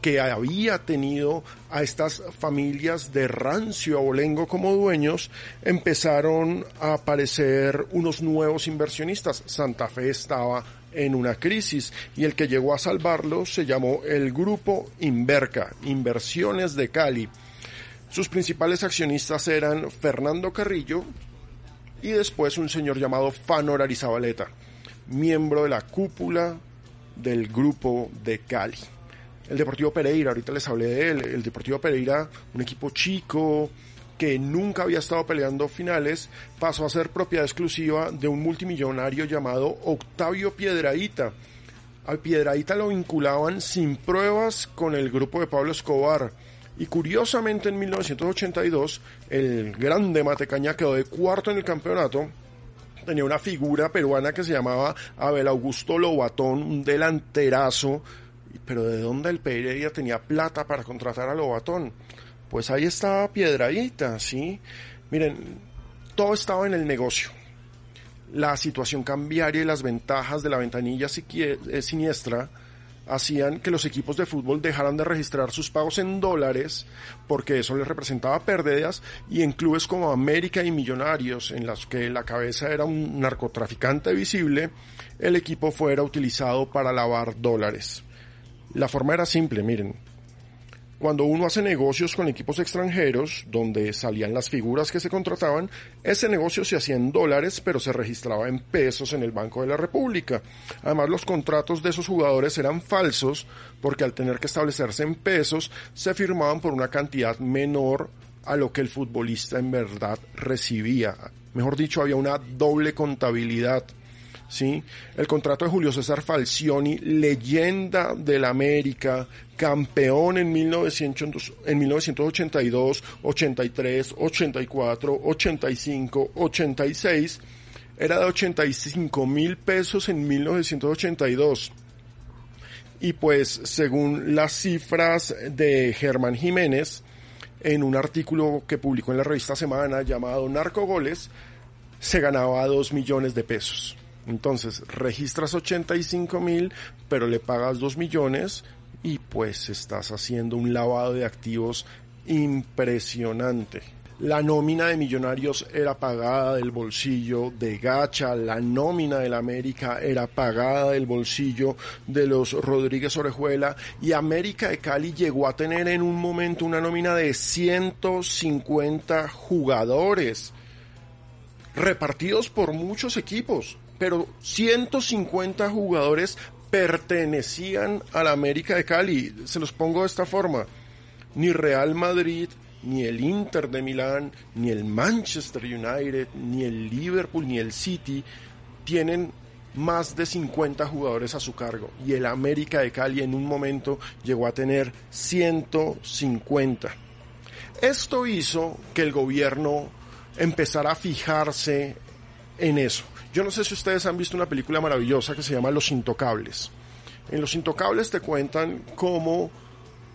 que había tenido a estas familias de rancio abolengo como dueños, empezaron a aparecer unos nuevos inversionistas. Santa Fe estaba en una crisis y el que llegó a salvarlo se llamó el Grupo Inverca, Inversiones de Cali. Sus principales accionistas eran Fernando Carrillo y después un señor llamado Fanor Arizabaleta, miembro de la cúpula del Grupo de Cali. El Deportivo Pereira, ahorita les hablé de él, el Deportivo Pereira, un equipo chico, que nunca había estado peleando finales, pasó a ser propiedad exclusiva de un multimillonario llamado Octavio Piedraíta. Al Piedraíta lo vinculaban sin pruebas con el grupo de Pablo Escobar. Y curiosamente en 1982 el grande Matecaña quedó de cuarto en el campeonato. Tenía una figura peruana que se llamaba Abel Augusto Lobatón, un delanterazo. Pero ¿de dónde el Pereira tenía plata para contratar a Lobatón? pues ahí estaba Piedradita, ¿sí? Miren, todo estaba en el negocio. La situación cambiaria y las ventajas de la ventanilla eh, siniestra hacían que los equipos de fútbol dejaran de registrar sus pagos en dólares porque eso les representaba pérdidas y en clubes como América y Millonarios en los que la cabeza era un narcotraficante visible, el equipo fuera utilizado para lavar dólares. La forma era simple, miren, cuando uno hace negocios con equipos extranjeros, donde salían las figuras que se contrataban, ese negocio se hacía en dólares, pero se registraba en pesos en el Banco de la República. Además, los contratos de esos jugadores eran falsos, porque al tener que establecerse en pesos, se firmaban por una cantidad menor a lo que el futbolista en verdad recibía. Mejor dicho, había una doble contabilidad. ¿Sí? El contrato de Julio César Falcioni, leyenda del América, campeón en, 1900, en 1982, 83, 84, 85, 86, era de 85 mil pesos en 1982. Y pues, según las cifras de Germán Jiménez, en un artículo que publicó en la revista Semana llamado Narcogoles, se ganaba 2 millones de pesos. Entonces, registras 85 mil, pero le pagas 2 millones y pues estás haciendo un lavado de activos impresionante. La nómina de Millonarios era pagada del bolsillo de Gacha, la nómina del América era pagada del bolsillo de los Rodríguez Orejuela y América de Cali llegó a tener en un momento una nómina de 150 jugadores repartidos por muchos equipos pero 150 jugadores pertenecían a la América de Cali. Se los pongo de esta forma. Ni Real Madrid, ni el Inter de Milán, ni el Manchester United, ni el Liverpool, ni el City tienen más de 50 jugadores a su cargo. Y el América de Cali en un momento llegó a tener 150. Esto hizo que el gobierno empezara a fijarse en eso. Yo no sé si ustedes han visto una película maravillosa que se llama Los Intocables. En Los Intocables te cuentan cómo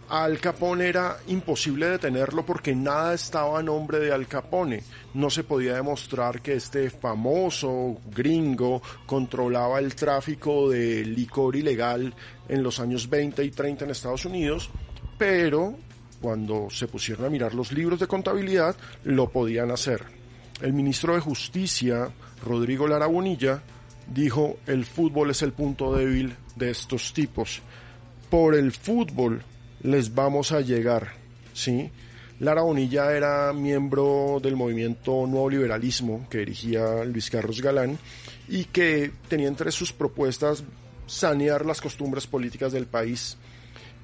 Al Capone era imposible detenerlo porque nada estaba a nombre de Al Capone. No se podía demostrar que este famoso gringo controlaba el tráfico de licor ilegal en los años 20 y 30 en Estados Unidos, pero cuando se pusieron a mirar los libros de contabilidad lo podían hacer. El ministro de Justicia Rodrigo Lara Bonilla, dijo, el fútbol es el punto débil de estos tipos. Por el fútbol les vamos a llegar, ¿sí? Lara Bonilla era miembro del movimiento Nuevo Liberalismo que dirigía Luis Carlos Galán y que tenía entre sus propuestas sanear las costumbres políticas del país.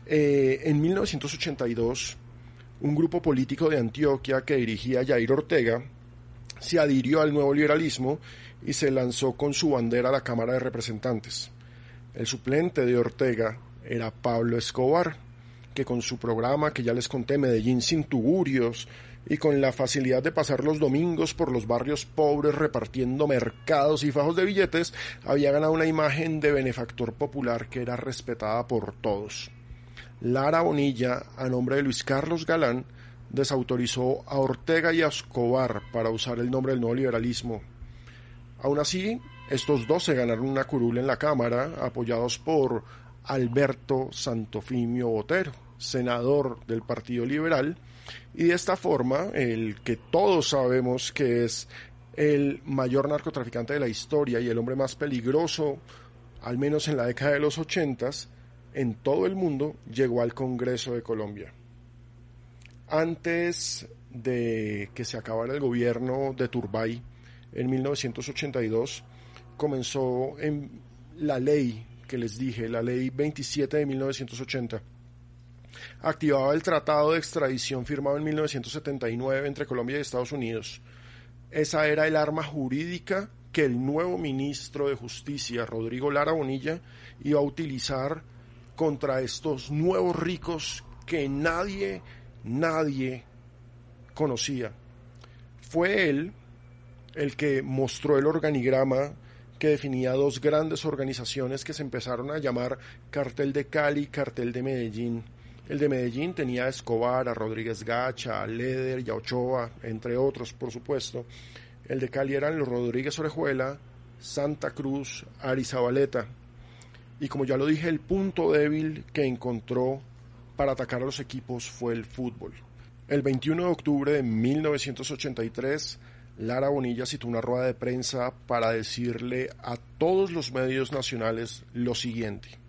Eh, en 1982, un grupo político de Antioquia que dirigía Jair Ortega se adhirió al nuevo liberalismo y se lanzó con su bandera a la Cámara de Representantes. El suplente de Ortega era Pablo Escobar, que con su programa que ya les conté, Medellín sin tugurios, y con la facilidad de pasar los domingos por los barrios pobres repartiendo mercados y fajos de billetes, había ganado una imagen de benefactor popular que era respetada por todos. Lara Bonilla, a nombre de Luis Carlos Galán, desautorizó a Ortega y a Escobar para usar el nombre del nuevo liberalismo. Aún así, estos dos se ganaron una curul en la Cámara, apoyados por Alberto Santofimio Botero, senador del Partido Liberal, y de esta forma, el que todos sabemos que es el mayor narcotraficante de la historia y el hombre más peligroso al menos en la década de los 80, en todo el mundo llegó al Congreso de Colombia. Antes de que se acabara el gobierno de Turbay, en 1982, comenzó en la ley que les dije, la ley 27 de 1980. Activaba el tratado de extradición firmado en 1979 entre Colombia y Estados Unidos. Esa era el arma jurídica que el nuevo ministro de Justicia, Rodrigo Lara Bonilla, iba a utilizar contra estos nuevos ricos que nadie, nadie conocía. Fue él el que mostró el organigrama que definía dos grandes organizaciones que se empezaron a llamar Cartel de Cali, Cartel de Medellín. El de Medellín tenía a Escobar, a Rodríguez Gacha, a Leder y a Ochoa, entre otros, por supuesto. El de Cali eran los Rodríguez Orejuela, Santa Cruz, Arizabaleta. Y como ya lo dije, el punto débil que encontró para atacar a los equipos fue el fútbol. El 21 de octubre de 1983, Lara Bonilla citó una rueda de prensa para decirle a todos los medios nacionales lo siguiente.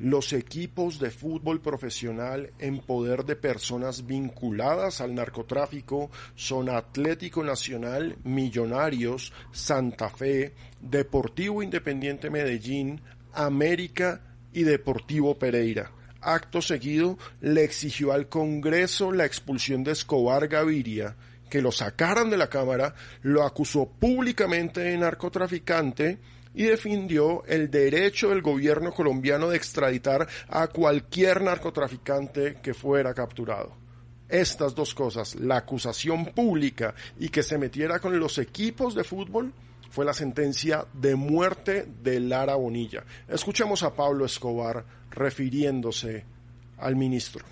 Los equipos de fútbol profesional en poder de personas vinculadas al narcotráfico son Atlético Nacional, Millonarios, Santa Fe, Deportivo Independiente Medellín, América y Deportivo Pereira. Acto seguido, le exigió al Congreso la expulsión de Escobar Gaviria, que lo sacaran de la Cámara, lo acusó públicamente de narcotraficante y defendió el derecho del gobierno colombiano de extraditar a cualquier narcotraficante que fuera capturado. Estas dos cosas, la acusación pública y que se metiera con los equipos de fútbol, fue la sentencia de muerte de Lara Bonilla. Escuchemos a Pablo Escobar refiriéndose al ministro.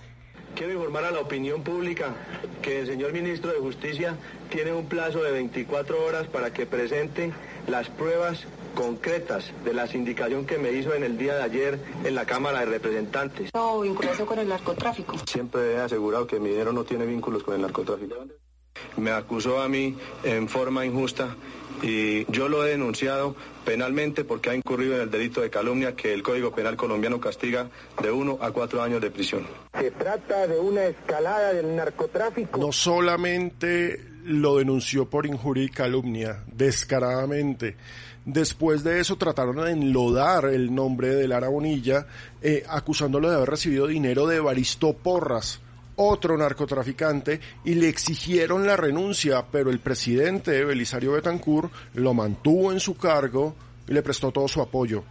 Quiero informar a la opinión pública que el señor ministro de Justicia tiene un plazo de 24 horas para que presente las pruebas concretas de la sindicación que me hizo en el día de ayer en la Cámara de Representantes. No, vinculado con el narcotráfico. Siempre he asegurado que mi dinero no tiene vínculos con el narcotráfico. Me acusó a mí en forma injusta y yo lo he denunciado penalmente porque ha incurrido en el delito de calumnia que el Código Penal colombiano castiga de uno a cuatro años de prisión. Se trata de una escalada del narcotráfico. No solamente lo denunció por injuria y calumnia, descaradamente. Después de eso trataron de enlodar el nombre de Lara Bonilla, eh, acusándolo de haber recibido dinero de Baristo Porras, otro narcotraficante, y le exigieron la renuncia, pero el presidente Belisario Betancourt lo mantuvo en su cargo y le prestó todo su apoyo.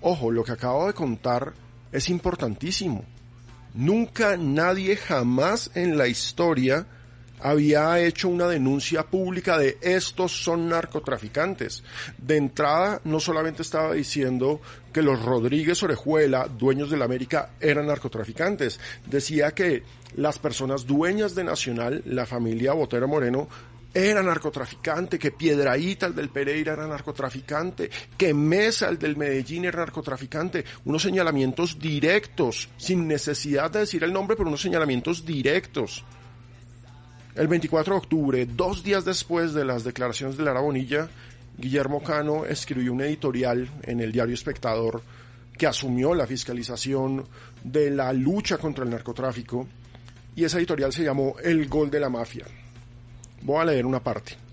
Ojo, lo que acabo de contar es importantísimo. Nunca nadie jamás en la historia había hecho una denuncia pública de estos son narcotraficantes. De entrada, no solamente estaba diciendo que los Rodríguez Orejuela, dueños de la América, eran narcotraficantes, decía que las personas dueñas de Nacional, la familia Botero Moreno, era narcotraficante, que Piedraíta, el del Pereira, era narcotraficante, que Mesa, el del Medellín, era narcotraficante. Unos señalamientos directos, sin necesidad de decir el nombre, pero unos señalamientos directos. El 24 de octubre, dos días después de las declaraciones de Lara Bonilla, Guillermo Cano escribió un editorial en el diario Espectador que asumió la fiscalización de la lucha contra el narcotráfico y ese editorial se llamó El Gol de la Mafia. Voy a leer una parte.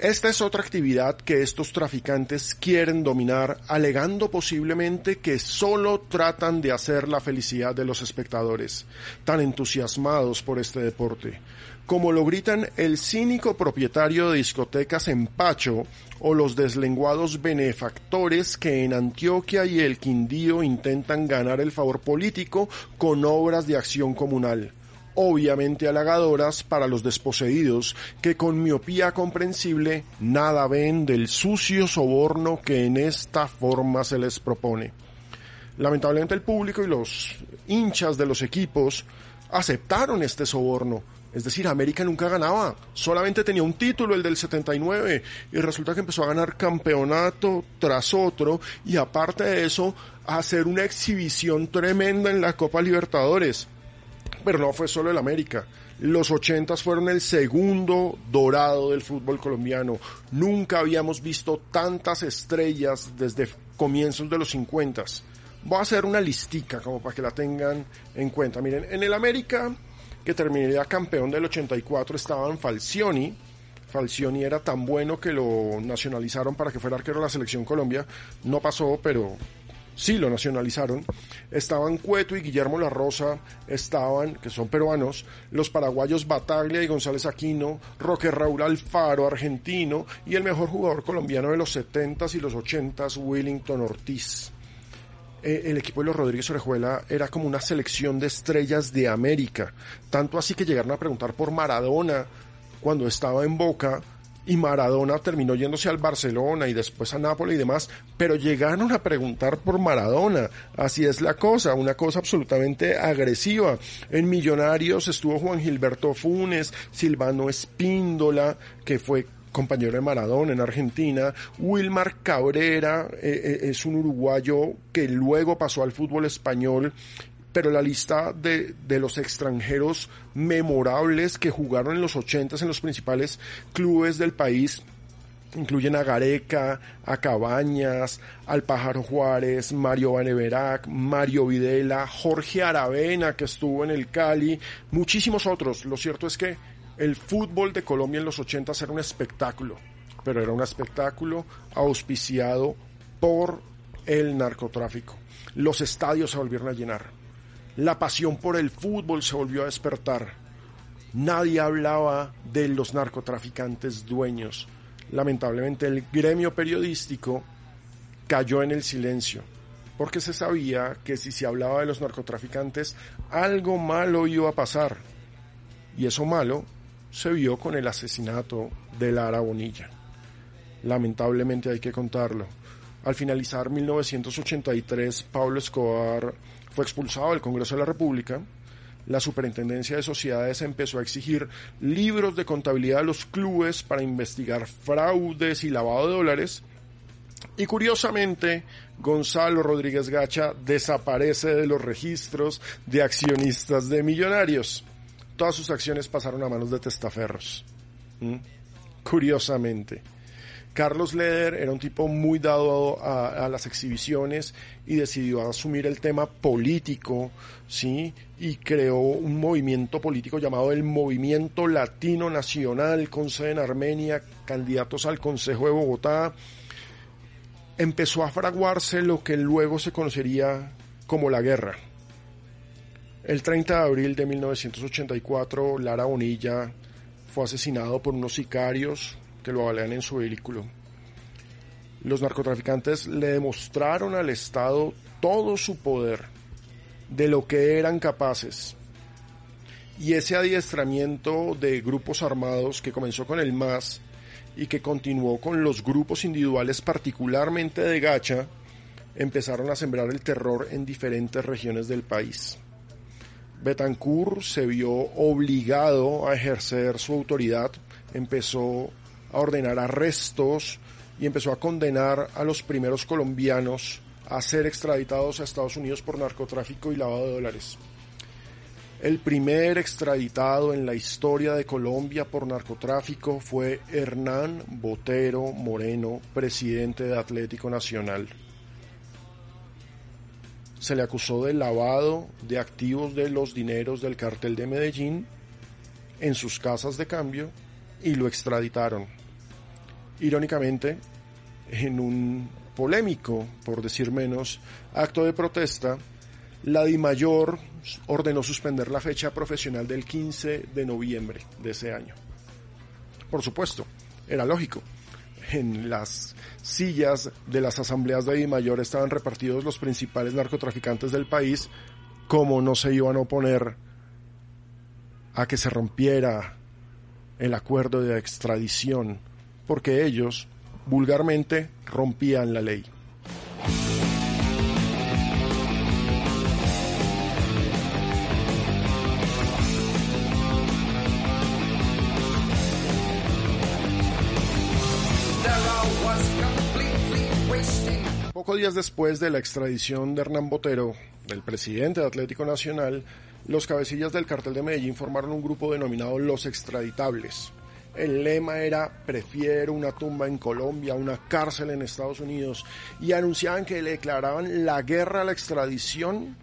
Esta es otra actividad que estos traficantes quieren dominar, alegando posiblemente que solo tratan de hacer la felicidad de los espectadores, tan entusiasmados por este deporte. Como lo gritan el cínico propietario de discotecas en Pacho o los deslenguados benefactores que en Antioquia y el Quindío intentan ganar el favor político con obras de acción comunal obviamente halagadoras para los desposeídos que con miopía comprensible nada ven del sucio soborno que en esta forma se les propone. Lamentablemente el público y los hinchas de los equipos aceptaron este soborno. Es decir, América nunca ganaba, solamente tenía un título, el del 79, y resulta que empezó a ganar campeonato tras otro, y aparte de eso, a hacer una exhibición tremenda en la Copa Libertadores Pero no fue solo el América. Los ochentas fueron el segundo dorado del fútbol colombiano. Nunca habíamos visto tantas estrellas desde comienzos de los cincuentas. Voy a hacer una listica como para que la tengan en cuenta. Miren, en el América, que terminaría campeón del 84, estaban Falcioni. Falcioni era tan bueno que lo nacionalizaron para que fuera arquero de la selección Colombia. No pasó, pero sí lo nacionalizaron. Estaban Cueto y Guillermo La Rosa, estaban, que son peruanos, los paraguayos Bataglia y González Aquino, Roque Raúl Alfaro, argentino, y el mejor jugador colombiano de los 70s y los 80s, Willington Ortiz. Eh, el equipo de los Rodríguez Orejuela era como una selección de estrellas de América, tanto así que llegaron a preguntar por Maradona cuando estaba en Boca, y Maradona terminó yéndose al Barcelona y después a Nápoles y demás, pero llegaron a preguntar por Maradona. Así es la cosa, una cosa absolutamente agresiva. En Millonarios estuvo Juan Gilberto Funes, Silvano Espíndola, que fue compañero de Maradona en Argentina, Wilmar Cabrera eh, eh, es un uruguayo que luego pasó al fútbol español pero la lista de, de, los extranjeros memorables que jugaron en los ochentas en los principales clubes del país incluyen a Gareca, a Cabañas, al Pájaro Juárez, Mario Baneverac, Mario Videla, Jorge Aravena que estuvo en el Cali, muchísimos otros. Lo cierto es que el fútbol de Colombia en los ochentas era un espectáculo, pero era un espectáculo auspiciado por el narcotráfico. Los estadios se volvieron a llenar la pasión por el fútbol se volvió a despertar. Nadie hablaba de los narcotraficantes dueños. Lamentablemente el gremio periodístico cayó en el silencio, porque se sabía que si se hablaba de los narcotraficantes, algo malo iba a pasar. Y eso malo se vio con el asesinato de Lara Bonilla. Lamentablemente hay que contarlo. Al finalizar 1983, Pablo Escobar fue expulsado del Congreso de la República, la Superintendencia de Sociedades empezó a exigir libros de contabilidad a los clubes para investigar fraudes y lavado de dólares. Y curiosamente, Gonzalo Rodríguez Gacha desaparece de los registros de accionistas de millonarios. Todas sus acciones pasaron a manos de testaferros. ¿Mm? Curiosamente. Carlos Leder era un tipo muy dado a, a, las exhibiciones y decidió asumir el tema político, ¿sí? Y creó un movimiento político llamado el Movimiento Latino Nacional, con sede en Armenia, candidatos al Consejo de Bogotá. Empezó a fraguarse lo que luego se conocería como la guerra. El 30 de abril de 1984, Lara Bonilla fue asesinado por unos sicarios que lo balean en su vehículo. Los narcotraficantes le demostraron al Estado todo su poder, de lo que eran capaces. Y ese adiestramiento de grupos armados que comenzó con el MAS y que continuó con los grupos individuales, particularmente de Gacha, empezaron a sembrar el terror en diferentes regiones del país. Betancourt se vio obligado a ejercer su autoridad, empezó a ordenar arrestos y empezó a condenar a los primeros colombianos a ser extraditados a Estados Unidos por narcotráfico y lavado de dólares. El primer extraditado en la historia de Colombia por narcotráfico fue Hernán Botero Moreno, presidente de Atlético Nacional. Se le acusó de lavado de activos de los dineros del cartel de Medellín en sus casas de cambio y lo extraditaron irónicamente, en un polémico, por decir menos, acto de protesta, la DIMAYOR ordenó suspender la fecha profesional del 15 de noviembre de ese año. Por supuesto, era lógico. En las sillas de las asambleas de DIMAYOR estaban repartidos los principales narcotraficantes del país, como no se iban a oponer a que se rompiera el acuerdo de extradición porque ellos vulgarmente rompían la ley. Pocos días después de la extradición de Hernán Botero, del presidente de Atlético Nacional, los cabecillas del cartel de Medellín formaron un grupo denominado Los Extraditables. El lema era prefiero una tumba en Colombia, una cárcel en Estados Unidos y anunciaban que le declaraban la guerra a la extradición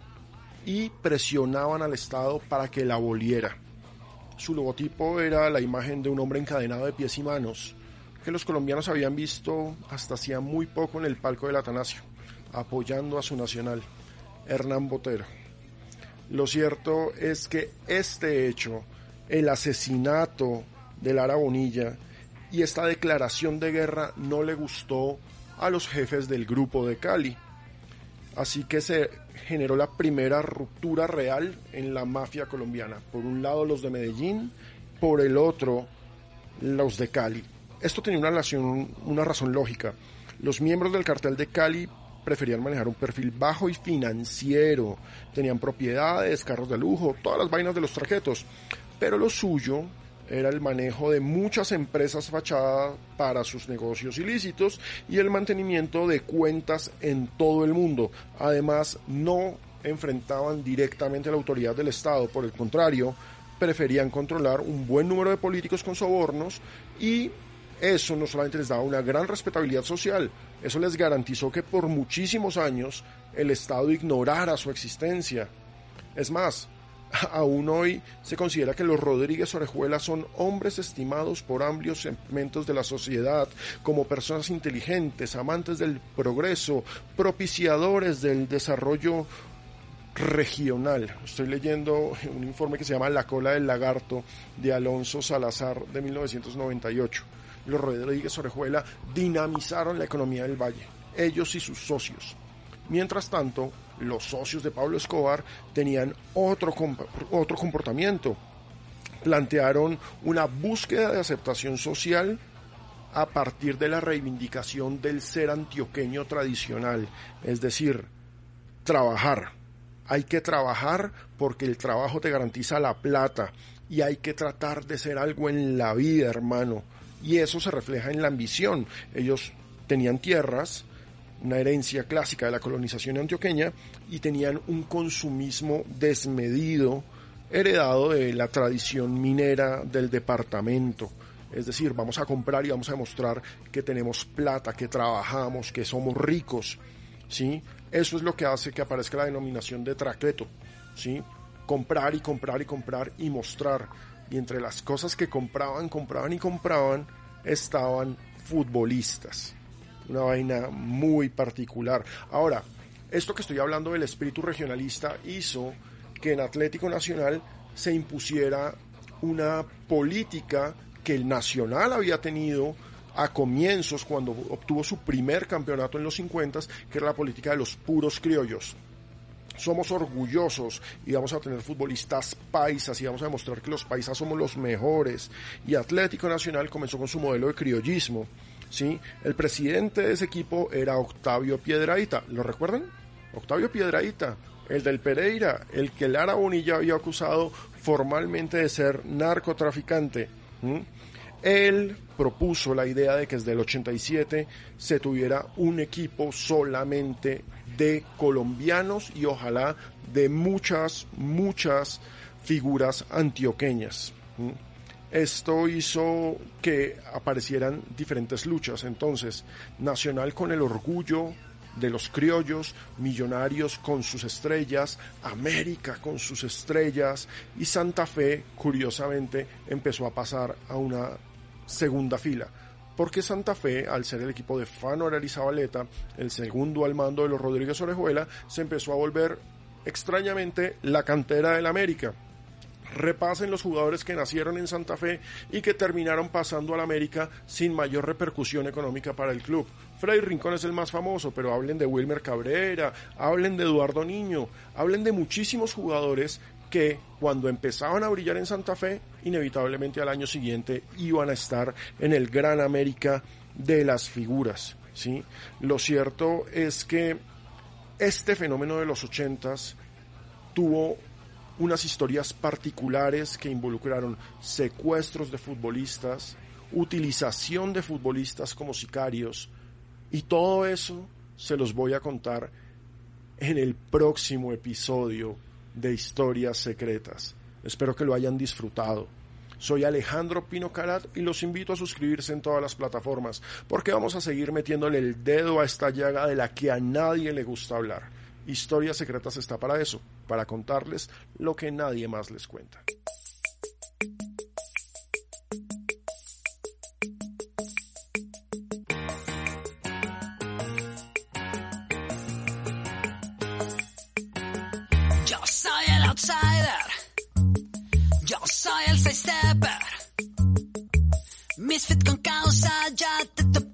y presionaban al Estado para que la aboliera. Su logotipo era la imagen de un hombre encadenado de pies y manos, que los colombianos habían visto hasta hacía muy poco en el palco del Atanasio, apoyando a su nacional, Hernán Botero. Lo cierto es que este hecho, el asesinato de Lara Bonilla y esta declaración de guerra no le gustó a los jefes del grupo de Cali. Así que se generó la primera ruptura real en la mafia colombiana. Por un lado los de Medellín, por el otro los de Cali. Esto tenía una, relación, una razón lógica. Los miembros del cartel de Cali preferían manejar un perfil bajo y financiero. Tenían propiedades, carros de lujo, todas las vainas de los traquetos. Pero lo suyo era el manejo de muchas empresas fachadas para sus negocios ilícitos y el mantenimiento de cuentas en todo el mundo. Además, no enfrentaban directamente a la autoridad del Estado, por el contrario, preferían controlar un buen número de políticos con sobornos y eso no solamente les daba una gran respetabilidad social, eso les garantizó que por muchísimos años el Estado ignorara su existencia. Es más, aún hoy se considera que los Rodríguez Orejuela son hombres estimados por amplios segmentos de la sociedad como personas inteligentes, amantes del progreso, propiciadores del desarrollo regional. Estoy leyendo un informe que se llama La cola del lagarto de Alonso Salazar de 1998. Los Rodríguez Orejuela dinamizaron la economía del valle, ellos y sus socios. Mientras tanto, los socios de Pablo Escobar tenían otro, otro comportamiento. Plantearon una búsqueda de aceptación social a partir de la reivindicación del ser antioqueño tradicional, es decir, trabajar. Hay que trabajar porque el trabajo te garantiza la plata y hay que tratar de ser algo en la vida, hermano. Y eso se refleja en la ambición. Ellos tenían tierras, una herencia clásica de la colonización antioqueña y tenían un consumismo desmedido heredado de la tradición minera del departamento. Es decir, vamos a comprar y vamos a demostrar que tenemos plata, que trabajamos, que somos ricos. ¿sí? Eso es lo que hace que aparezca la denominación de traqueto. ¿sí? Comprar y comprar y comprar y mostrar. Y entre las cosas que compraban, compraban y compraban estaban futbolistas una vaina muy particular. Ahora, esto que estoy hablando del espíritu regionalista hizo que en Atlético Nacional se impusiera una política que el Nacional había tenido a comienzos cuando obtuvo su primer campeonato en los 50, que era la política de los puros criollos. Somos orgullosos y vamos a tener futbolistas paisas y vamos a demostrar que los paisas somos los mejores. Y Atlético Nacional comenzó con su modelo de criollismo ¿sí? El presidente de ese equipo era Octavio Piedraíta, ¿lo recuerdan? Octavio Piedraíta, el del Pereira, el que Lara Bonilla había acusado formalmente de ser narcotraficante. Él propuso la idea de que desde el 87 se tuviera un equipo solamente de colombianos y ojalá de muchas, muchas figuras antioqueñas. Esto hizo que aparecieran diferentes luchas. Entonces, Nacional con el orgullo de los criollos, Millonarios con sus estrellas, América con sus estrellas y Santa Fe, curiosamente, empezó a pasar a una segunda fila. Porque Santa Fe, al ser el equipo de Fano Arizabaleta, el segundo al mando de los Rodríguez Orejuela, se empezó a volver extrañamente la cantera del América repasen los jugadores que nacieron en Santa Fe y que terminaron pasando al América sin mayor repercusión económica para el club. Freddy Rincón es el más famoso, pero hablen de Wilmer Cabrera, hablen de Eduardo Niño, hablen de muchísimos jugadores que cuando empezaban a brillar en Santa Fe, inevitablemente al año siguiente iban a estar en el Gran América de las figuras. ¿sí? Lo cierto es que este fenómeno de los ochentas tuvo unas historias particulares que involucraron secuestros de futbolistas, utilización de futbolistas como sicarios, y todo eso se los voy a contar en el próximo episodio de historias secretas. Espero que lo hayan disfrutado. Soy Alejandro Pino Carat y los invito a suscribirse en todas las plataformas, porque vamos a seguir metiéndole el dedo a esta llaga de la que a nadie le gusta hablar. Historias Secretas está para eso, para contarles lo que nadie más les cuenta. Yo soy el outsider. Yo soy el side stepper. Misfit con causa, ya te he